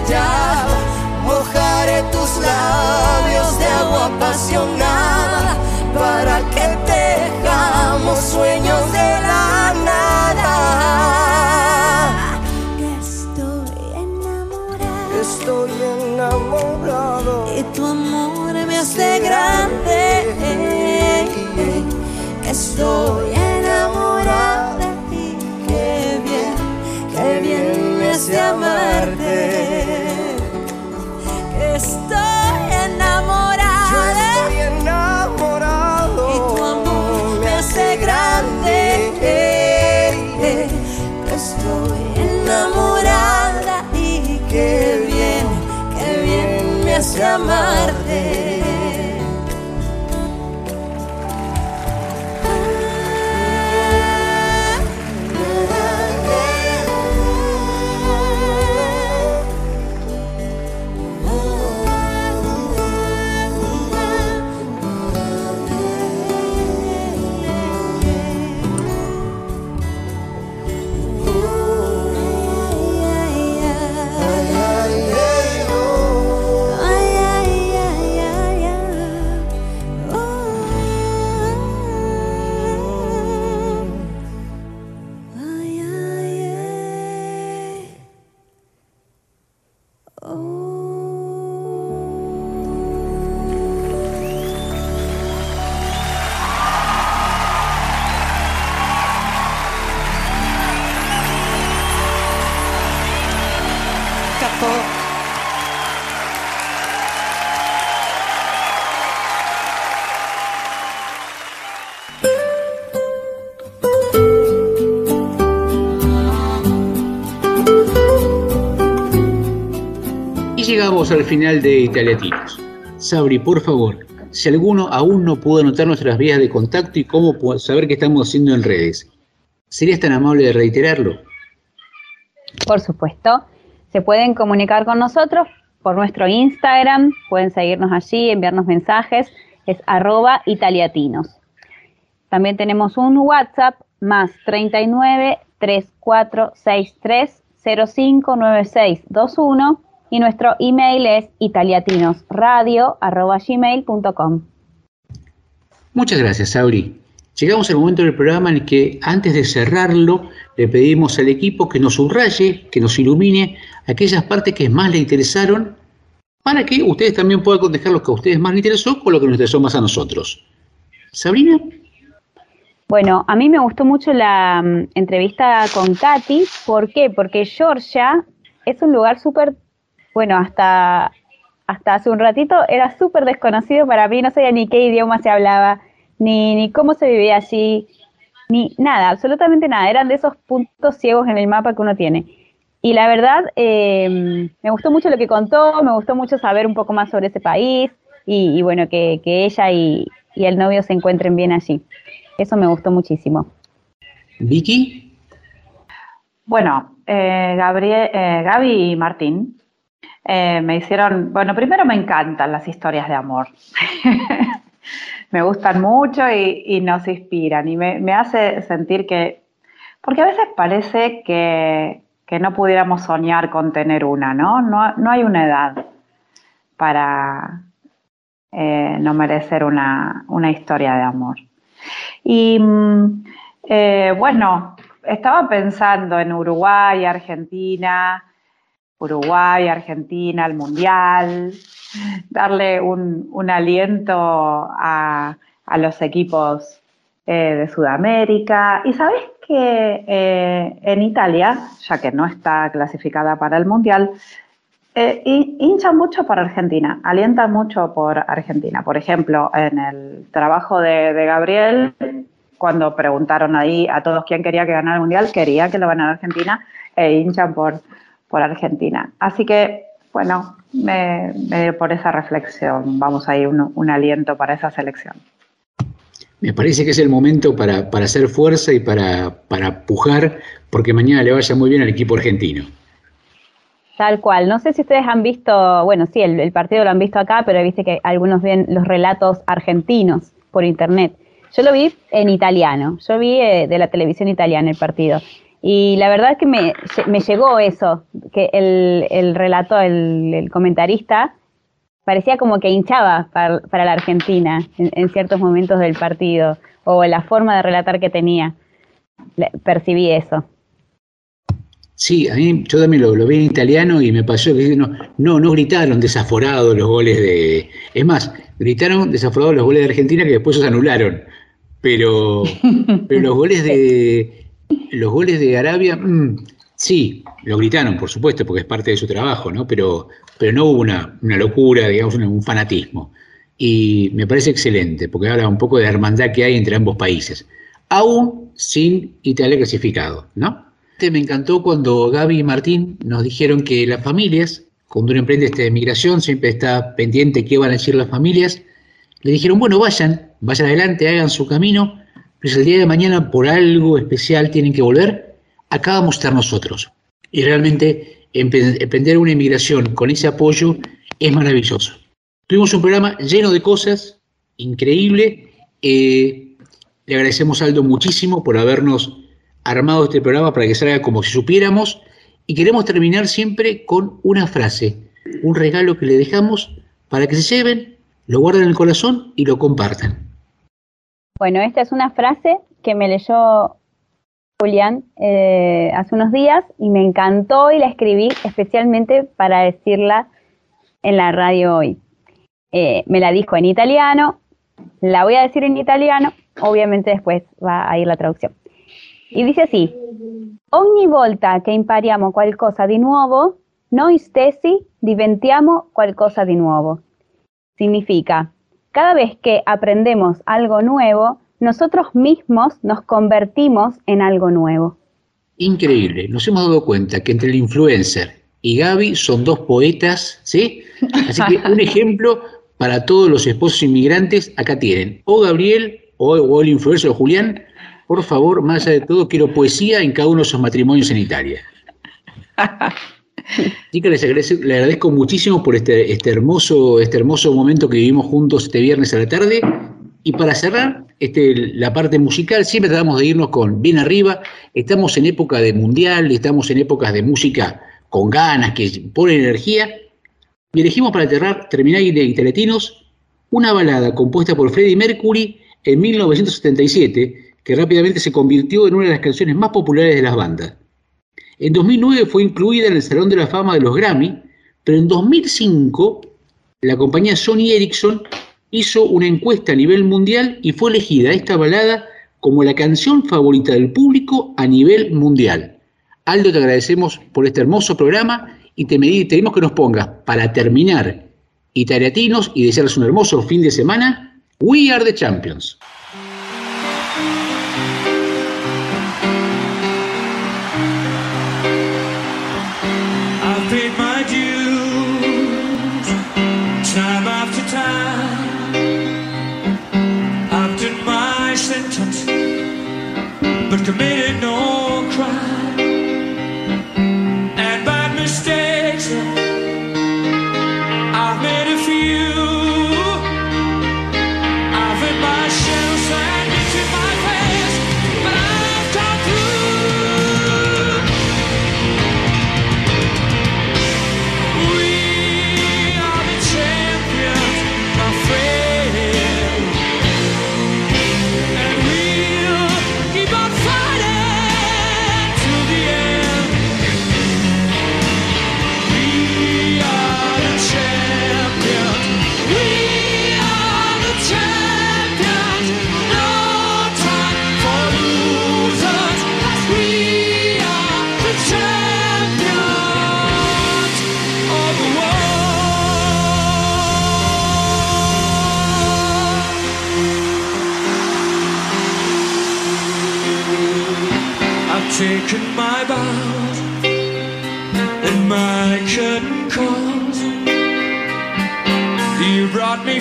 O: callada. Mojaré tus labios de agua apasionada para que tejamos sueños de la nada.
N: Estoy enamorado.
O: Estoy enamorado.
N: Y tu amor me hace grande. Estoy me
A: llegamos al final de Italiatinos. Sabri, por favor, si alguno aún no pudo anotar nuestras vías de contacto y cómo saber qué estamos haciendo en redes, ¿serías tan amable de reiterarlo?
C: Por supuesto, se pueden comunicar con nosotros por nuestro Instagram, pueden seguirnos allí, enviarnos mensajes, es arroba italiatinos. También tenemos un WhatsApp más 39 3463 059621 y nuestro email es italiatinosradio.gmail.com.
A: Muchas gracias, Sabri. Llegamos al momento del programa en el que, antes de cerrarlo, le pedimos al equipo que nos subraye, que nos ilumine aquellas partes que más le interesaron, para que ustedes también puedan contestar lo que a ustedes más les interesó o lo que nos interesó más a nosotros. Sabrina,
C: Bueno, a mí me gustó mucho la mm, entrevista con Katy. ¿Por qué? Porque Georgia es un lugar súper, bueno, hasta, hasta hace un ratito era súper desconocido para mí. No sabía ni qué idioma se hablaba, ni, ni cómo se vivía allí, ni nada, absolutamente nada. Eran de esos puntos ciegos en el mapa que uno tiene. Y la verdad, eh, me gustó mucho lo que contó, me gustó mucho saber un poco más sobre ese país y, y bueno, que, que ella y, y el novio se encuentren bien allí. Eso me gustó muchísimo.
A: Vicky,
B: Bueno, eh, Gabriel, eh, Gaby y Martín eh, me hicieron, bueno, primero me encantan las historias de amor. me gustan mucho y, nos inspiran y me, me hace sentir que, porque a veces parece que, que no pudiéramos soñar con tener una, ¿no? No, no hay una edad para eh, no merecer una, una historia de amor. Y mm, eh, bueno, estaba pensando en Uruguay, Argentina, Uruguay, Argentina, el Mundial, darle un, aliento a, los equipos eh, de Sudamérica. Y sabes que eh, en Italia, ya que no está clasificada para el Mundial, eh, hin- hincha mucho por Argentina, alienta mucho por Argentina. Por ejemplo, en el trabajo de, de Gabriel, cuando preguntaron ahí a todos quién quería que ganara el Mundial, quería que lo ganara Argentina e hinchan por, por Argentina. Así que, bueno, me, me dio por esa reflexión, vamos ahí, un, un aliento para esa selección.
A: me parece que es el momento para, para hacer fuerza y para, para pujar porque mañana le vaya muy bien al equipo argentino.
C: Tal cual. No sé si ustedes han visto, bueno, sí, el, el partido lo han visto acá, pero viste que algunos ven los relatos argentinos por internet. Yo lo vi en italiano, yo vi eh, de la televisión italiana el partido. Y la verdad es que me, me llegó eso, que el, el relato, el, el comentarista, parecía como que hinchaba para, para la Argentina en, en ciertos momentos del partido, o la forma de relatar que tenía. Percibí eso.
A: Sí, a mí yo también lo, lo vi en italiano y me pasó que no, no, no gritaron desaforados los goles de. Es más, gritaron desaforados los goles de Argentina que después se anularon. Pero, pero los goles de los goles de Arabia, mm, sí, lo gritaron, por supuesto, porque es parte de su trabajo, ¿no? Pero, pero no hubo una, una locura, digamos, un, fanatismo. Y me parece excelente, porque habla un poco de hermandad que hay entre ambos países, aún sin Italia clasificado, ¿no? Me encantó cuando Gaby y Martín nos dijeron que las familias, cuando uno emprende esta migración, siempre está pendiente qué van a decir las familias. Le dijeron, bueno, vayan, vayan adelante, hagan su camino, si el día de mañana por algo especial tienen que volver, acá vamos a estar nosotros. Y realmente emprender una inmigración con ese apoyo es maravilloso. Tuvimos un programa lleno de cosas, increíble. Eh, le agradecemos a Aldo muchísimo por habernos armado este programa para que salga como si supiéramos. Y queremos terminar siempre con una frase, un regalo que le dejamos para que se lleven, lo guarden en el corazón y lo compartan.
C: Bueno, esta es una frase que me leyó Julián eh, hace unos días y me encantó y la escribí especialmente para decirla en la radio hoy. Eh, me la dijo en italiano, la voy a decir en italiano, obviamente después va a ir la traducción. Y dice así, ogni volta che impariamo qualcosa di nuovo, noi stessi diventiamo qualcosa di nuovo. Significa, cada vez que aprendemos algo nuevo, nosotros mismos nos convertimos en algo nuevo.
A: Increíble, nos hemos dado cuenta que entre el influencer y Gaby son dos poetas, ¿sí? Así que un ejemplo para todos los esposos inmigrantes, acá tienen, o Gabriel o, o el influencer o Julián, por favor, más allá de todo, quiero poesía en cada uno de sus matrimonios en Italia. Chicas, les agradezco, les agradezco muchísimo por este, este, hermoso, este hermoso momento que vivimos juntos este viernes a la tarde. Y para cerrar este, la parte musical, siempre tratamos de irnos con bien arriba. Estamos en época de mundial, estamos en épocas de música con ganas, que pone energía. Y elegimos para cerrar, terminar y Teletinos, una balada compuesta por Freddie Mercury en 1977, que rápidamente se convirtió en una de las canciones más populares de las bandas. En 2009 fue incluida en el Salón de la Fama de los Grammy, pero en 2005 la compañía Sony Ericsson hizo una encuesta a nivel mundial y fue elegida esta balada como la canción favorita del público a nivel mundial. Aldo, te agradecemos por este hermoso programa y te pedimos que nos pongas para terminar Italiatinos y desearles un hermoso fin de semana. We are the champions.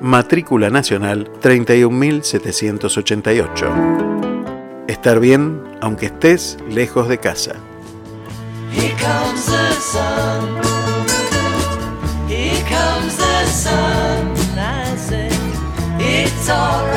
I: matrícula nacional 31.788. Estar bien aunque estés lejos de casa.
H: Here comes the sun. Here comes the sun. I say, it's all